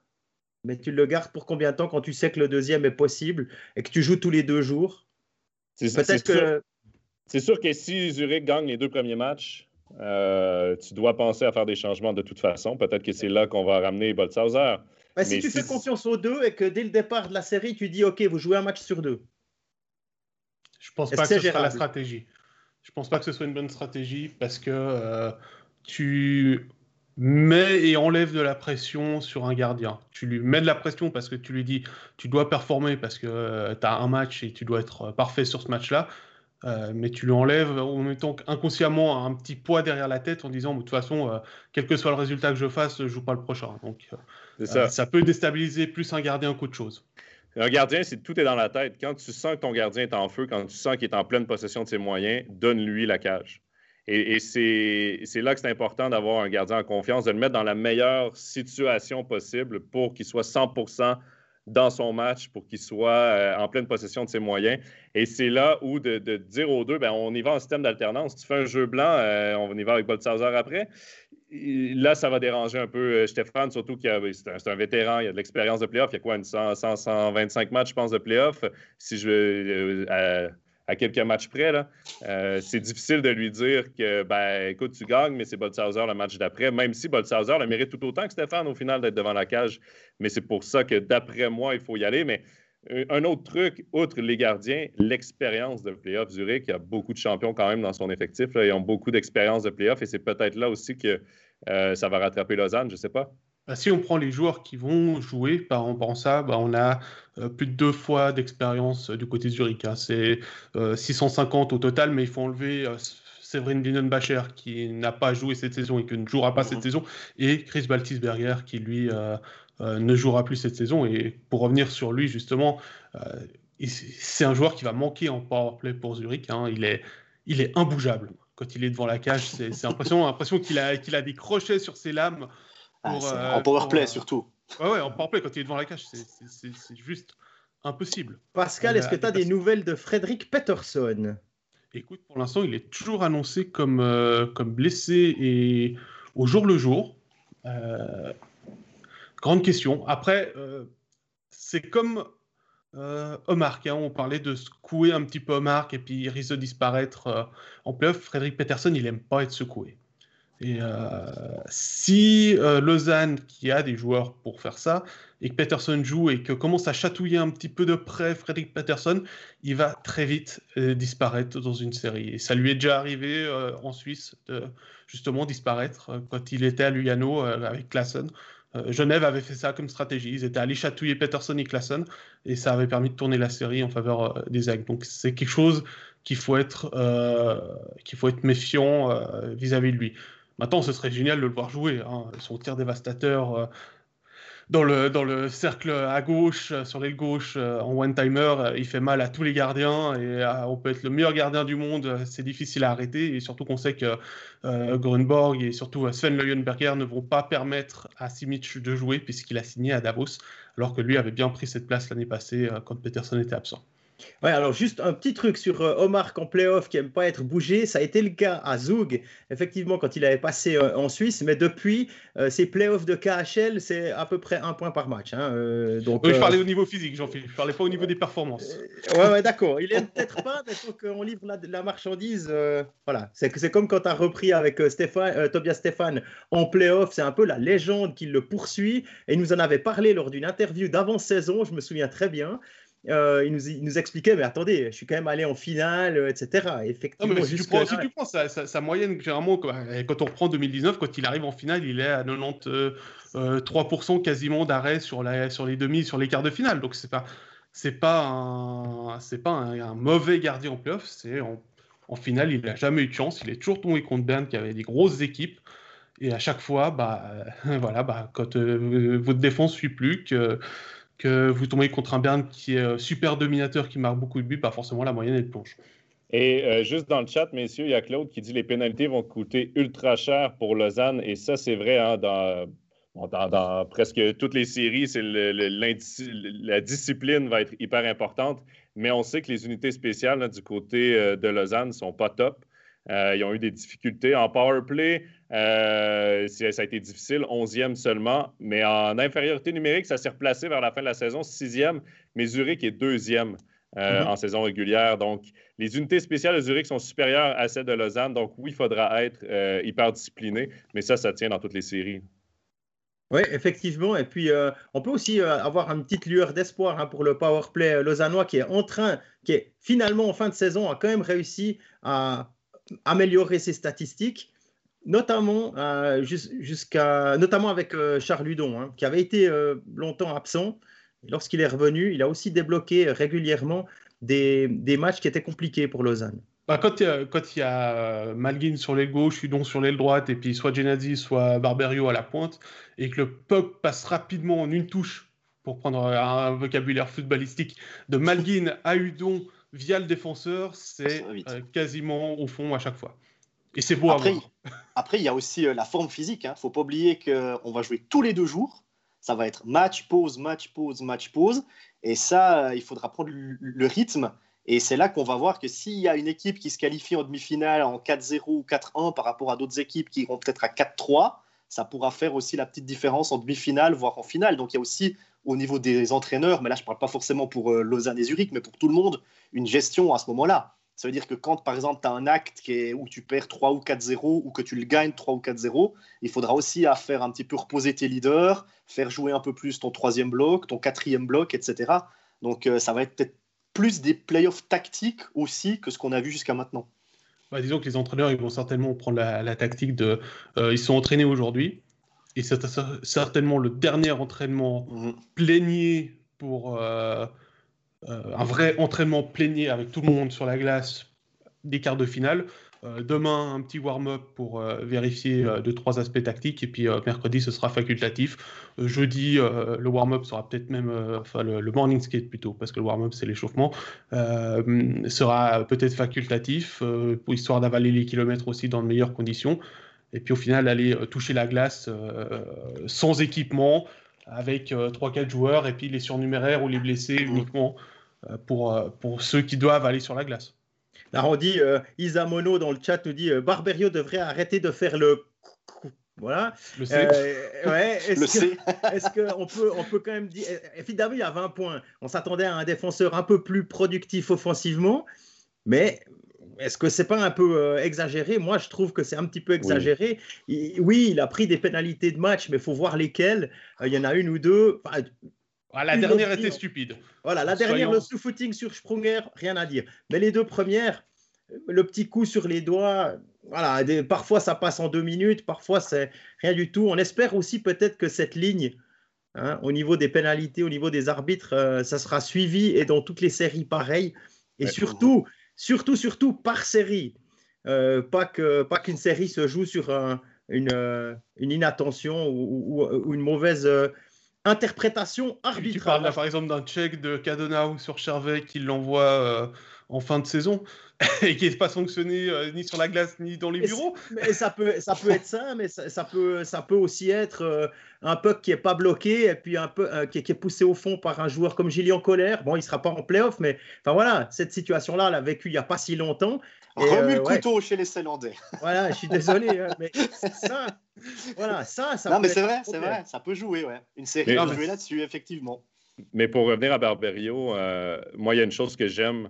mais tu le gardes pour combien de temps quand tu sais que le deuxième est possible et que tu joues tous les deux jours? C'est que... C'est sûr que si Zurich gagne les deux premiers matchs, euh, tu dois penser à faire des changements de toute façon. Peut-être que c'est là qu'on va ramener Boltzhauser. mais si tu fais confiance aux deux et que dès le départ de la série, tu dis OK, vous jouez un match sur deux. Je pense pas que, ce sera la stratégie. Je pense pas que ce soit une bonne stratégie parce que euh, tu mets et enlèves de la pression sur un gardien. Tu lui mets de la pression parce que tu lui dis tu dois performer parce que euh, tu as un match et tu dois être parfait sur ce match-là. Euh, mais tu lui enlèves en mettant inconsciemment un petit poids derrière la tête en disant de toute façon, quel que soit le résultat que je fasse, je joue pas le prochain. Donc ça. ça. peut déstabiliser plus un gardien qu'autre chose. Un gardien, c'est tout est dans la tête. Quand tu sens que ton gardien est en feu, quand tu sens qu'il est en pleine possession de ses moyens, donne-lui la cage. Et, c'est là que c'est important d'avoir un gardien en confiance, de le mettre dans la meilleure situation possible pour qu'il soit 100 dans son match, pour qu'il soit euh, en pleine possession de ses moyens. Et c'est là où de, dire aux deux, ben, on y va en système d'alternance. Tu fais un jeu blanc, euh, on y va avec Boltzhauser après là, ça va déranger un peu euh, Stéphane, surtout qu'il c'est un, vétéran, il a de l'expérience de playoff. Il y a quoi, une 100, 125 matchs, je pense, de playoff. Si je euh, à, quelques matchs près, euh, c'est difficile de lui dire que, ben, écoute, tu gagnes, mais c'est Boltzhauser le match d'après, même si Boltzhauser le mérite tout autant que Stéphane au final d'être devant la cage. Mais c'est pour ça que, d'après moi, il faut y aller. Mais un autre truc, outre les gardiens, l'expérience de playoff. Zurich, il y a beaucoup de champions quand même dans son effectif. Ils ont beaucoup d'expérience de playoff et c'est peut-être là aussi que euh, ça va rattraper Lausanne, je ne sais pas. Bah, si on prend les joueurs qui vont jouer, par rapport ça, bah, on a euh, plus de deux fois d'expérience euh, du côté de Zurich. Hein. C'est 650 au total, mais il faut enlever Séverine Dinenbacher qui n'a pas joué cette saison et qui ne jouera pas cette mhm. saison, et Chris Baltisberger qui lui ne jouera plus cette saison. Et pour revenir sur lui, justement, c'est un joueur qui va manquer en powerplay pour Zurich. Hein. Il, est, il est imbougeable quand il est devant la cage. C'est impressionnant, l'impression qu'il a, qu'il a des crochets sur ses lames. Ah, euh, en powerplay euh, surtout. Ouais, ouais, en powerplay, quand il est devant la cage, c'est juste impossible. Pascal, est-ce que tu as des nouvelles de Frédéric Peterson? Écoute, pour l'instant, il est toujours annoncé comme, euh, comme blessé et au jour le jour. Grande question. Après, c'est comme euh, Omar, hein, on parlait de secouer un petit peu Omar et puis il risque de disparaître euh, en playoff. Frédéric Peterson, il n'aime pas être secoué. Et si Lausanne, qui a des joueurs pour faire ça, et que Peterson joue et que commence à chatouiller un petit peu de près Frédéric Peterson, il va très vite disparaître dans une série. Ça lui est déjà arrivé en Suisse de justement disparaître quand il était à Lugano avec Klassen. Euh, Genève avait fait ça comme stratégie. Ils étaient allés chatouiller Peterson et Klassen et ça avait permis de tourner la série en faveur euh, des Aigles. Donc c'est quelque chose qu'il faut être, euh, méfiant vis-à-vis de lui. Maintenant, ce serait génial de le voir jouer. Hein. Son tir dévastateur dans le, dans le cercle à gauche, euh, sur l'aile gauche, euh, en one-timer, euh, il fait mal à tous les gardiens et on peut être le meilleur gardien du monde, c'est difficile à arrêter et surtout qu'on sait que Grunborg et surtout Sven Leuenberger ne vont pas permettre à Simic de jouer puisqu'il a signé à Davos alors que lui avait bien pris cette place l'année passée quand Peterson était absent. Ouais, alors juste un petit truc sur euh, Omar en playoff qui aime pas être bougé. Ça a été le cas à Zug, effectivement, quand il avait passé euh, en Suisse. Mais depuis, euh, ces playoffs de KHL, c'est à peu près un point par match. Hein, donc, oui, je parlais au niveau physique, Jean-Philippe. Je parlais pas au niveau des performances. ouais, ouais d'accord. Il aime peut-être pas, mais faut qu'on livre la, la marchandise. voilà. C'est comme quand tu as repris avec Stéphane, Tobias Stéphane en playoff. C'est un peu la légende qui le poursuit. Et il nous en avait parlé lors d'une interview d'avant-saison, je me souviens très bien. Euh, il, nous, expliquait, mais attendez, je suis quand même allé en finale, euh, etc. Effectivement, si, tu prends, si, tu prends, sa, moyenne, généralement, quand on reprend 2019, quand il arrive en finale, il est à 93% euh, quasiment d'arrêt sur, sur les demi, sur les quarts de finale. Donc, c'est pas, c'est pas, un, c'est pas un, mauvais gardien en playoff. C'est en, finale, il n'a jamais eu de chance. Il est toujours tombé contre Bern, qui avait des grosses équipes. Et à chaque fois, bah, voilà, bah, quand votre défense ne suit plus, que que vous tombez contre un Bern qui est euh, super dominateur, qui marque beaucoup de buts, pas forcément la moyenne est plonge. Et euh, juste dans le chat, messieurs, il y a Claude qui dit les pénalités vont coûter ultra cher pour Lausanne. Et ça, c'est vrai hein, dans, dans, presque toutes les séries. C'est la discipline va être hyper importante. Mais on sait que les unités spéciales du côté euh, de Lausanne ne sont pas top. Ils ont eu des difficultés en power play. Euh, ça a été difficile, 11e seulement, mais en infériorité numérique, ça s'est replacé vers la fin de la saison, 6e, mais Zurich est deuxième euh, mm-hmm. en saison régulière. Donc, les unités spéciales de Zurich sont supérieures à celles de Lausanne. Donc, oui, il faudra être euh, hyper discipliné, mais ça, ça tient dans toutes les séries. Oui, effectivement. Et puis, on peut aussi avoir une petite lueur d'espoir hein, pour le power play lausannois qui est en train, qui est finalement en fin de saison, a quand même réussi à améliorer ses statistiques notamment, euh, jusqu'à, notamment avec euh, Charles Ludon, hein, qui avait été euh, longtemps absent. Lorsqu'il est revenu, il a aussi débloqué régulièrement des, matchs qui étaient compliqués pour Lausanne. Bah, quand il y a, Malguin sur l'aile gauche, Ludon sur l'aile droite, et puis soit Genadi, soit Barberio à la pointe, et que le puck passe rapidement en une touche, pour prendre un vocabulaire footballistique, de Malguin à Udon via le défenseur, c'est quasiment au fond à chaque fois. Et c'est beau après, Après, il y a aussi euh, la forme physique. Il hein. ne faut pas oublier qu'on va jouer tous les deux jours. Ça va être match, pause, match, pause, match, pause. Et ça, euh, il faudra prendre le rythme. Et c'est là qu'on va voir que s'il y a une équipe qui se qualifie en demi-finale en 4-0 ou 4-1 par rapport à d'autres équipes qui iront peut-être à 4-3, ça pourra faire aussi la petite différence en demi-finale, voire en finale. Donc il y a aussi au niveau des entraîneurs, mais là je ne parle pas forcément pour euh, Lausanne et Zurich, mais pour tout le monde, une gestion à ce moment-là. Ça veut dire que quand, par exemple, tu as un acte qui est, où tu perds 3 ou 4-0 ou que tu le gagnes 3 ou 4-0, il faudra aussi à faire un petit peu reposer tes leaders, faire jouer un peu plus ton troisième bloc, ton quatrième bloc, etc. Donc euh, ça va être peut-être plus des playoffs tactiques aussi que ce qu'on a vu jusqu'à maintenant. Disons que les entraîneurs ils vont certainement prendre la, tactique de euh, ils sont entraînés aujourd'hui et c'est certainement le dernier entraînement mmh. pour, euh, euh, un vrai entraînement plénier avec tout le monde sur la glace des quarts de finale. Euh, demain, un petit warm-up pour vérifier deux, trois aspects tactiques. Et puis mercredi, ce sera facultatif. jeudi, le warm-up sera peut-être même, enfin le, morning skate plutôt, parce que le warm-up, c'est l'échauffement, sera peut-être facultatif, pour histoire d'avaler les kilomètres aussi dans de meilleures conditions. Et puis au final, aller toucher la glace sans équipement, avec 3-4 joueurs, et puis les surnuméraires ou les blessés uniquement euh, pour, euh, pour ceux qui doivent aller sur la glace. Là, on dit, euh, Isamono dans le chat nous dit Barberio devrait arrêter de faire le. Voilà. Le C. ouais, est-ce qu'on peut, on peut quand même dire. Évidemment, il y a 20 points. On s'attendait à un défenseur un peu plus productif offensivement, mais est-ce que c'est pas un peu euh, exagéré? Moi, je trouve que c'est un petit peu exagéré. Oui. Il, a pris des pénalités de match, mais il faut voir lesquelles. Euh, il y en a une ou deux. Ah, la dernière était stupide. Voilà, la dernière, le sous-footing sur Sprunger, rien à dire. Mais les deux premières, le petit coup sur les doigts, voilà, parfois ça passe en deux minutes, parfois c'est rien du tout. On espère aussi peut-être que cette ligne, hein, au niveau des pénalités, au niveau des arbitres, euh, ça sera suivi et dans toutes les séries pareil. Et surtout, surtout, surtout par série. Euh, pas qu'une série se joue sur une, euh, une, inattention ou, une mauvaise interprétation arbitrale. Tu parles par exemple d'un check de Cadonau sur Chervet qui l'envoie en fin de saison et qui n'est pas sanctionné euh, ni sur la glace ni dans les bureaux. Mais ça peut, ça peut être ça, mais ça, peut, ça peut aussi être euh, un puck qui n'est pas bloqué et puis un peu euh, qui, est poussé au fond par un joueur comme Gillian Colère. Bon, il ne sera pas en playoff, mais enfin voilà, cette situation-là, elle a vécu il n'y a pas si longtemps. Remue le couteau chez les Célandais. Voilà, je suis désolé, hein, mais ça, voilà, ça, ça. Non, mais c'est vrai, c'est vrai, ça peut jouer, ouais. Une série peut jouer là-dessus, effectivement. Mais pour revenir à Barberio, moi, il y a une chose que j'aime euh,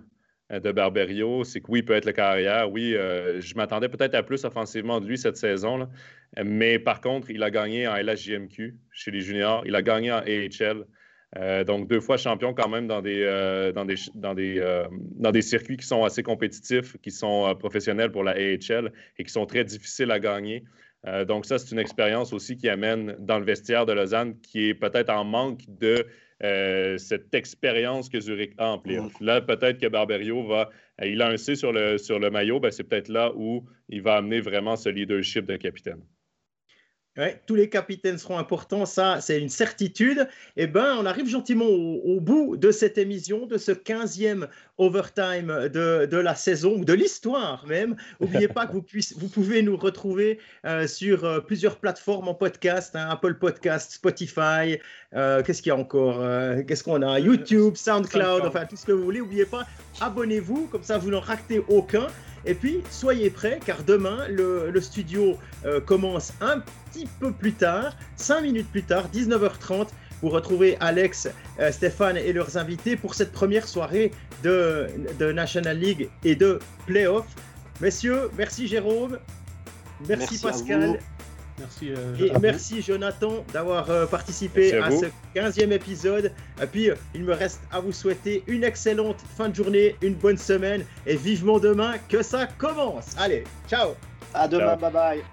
de Barberio, c'est que oui, il peut être le carrière. Oui, euh, je m'attendais peut-être à plus offensivement de lui cette saison. Mais par contre, il a gagné en LHJMQ chez les juniors. Il a gagné en AHL. Euh, donc, deux fois champion quand même dans des, dans, des, dans, des, dans des circuits qui sont assez compétitifs, qui sont professionnels pour la AHL et qui sont très difficiles à gagner. donc, ça, c'est une expérience aussi qui amène dans le vestiaire de Lausanne, qui est peut-être en manque de euh, cette expérience que Zurich a en playoff. Là, peut-être que Barberio va. Euh, il a un C sur le, sur le maillot, ben, c'est peut-être là où il va amener vraiment ce leadership de capitaine. Ouais, tous les capitaines seront importants, ça c'est une certitude. Eh ben, on arrive gentiment au, bout de cette émission, de ce 15e overtime de, de la saison, ou de l'histoire même. N'oubliez pas que vous, puissiez, vous pouvez nous retrouver euh, sur euh, plusieurs plateformes en podcast, hein, Apple Podcast, Spotify, euh, qu'est-ce qu'il y a encore Qu'est-ce qu'on a? YouTube, SoundCloud, enfin tout ce que vous voulez. N'oubliez pas, abonnez-vous, comme ça vous n'en ratez aucun. Et puis, soyez prêts, car demain, le, studio euh, commence un petit peu plus tard, 5 minutes plus tard, 19h30. Vous retrouvez Alex, euh, Stéphane et leurs invités pour cette première soirée de, de National League et de Playoff. Messieurs, merci Jérôme, merci, Pascal. Merci, euh, et merci Jonathan d'avoir euh, participé à, ce 15e épisode. Et puis, euh, il me reste à vous souhaiter une excellente fin de journée, une bonne semaine et vivement demain que ça commence. Allez, ciao. À demain, bye bye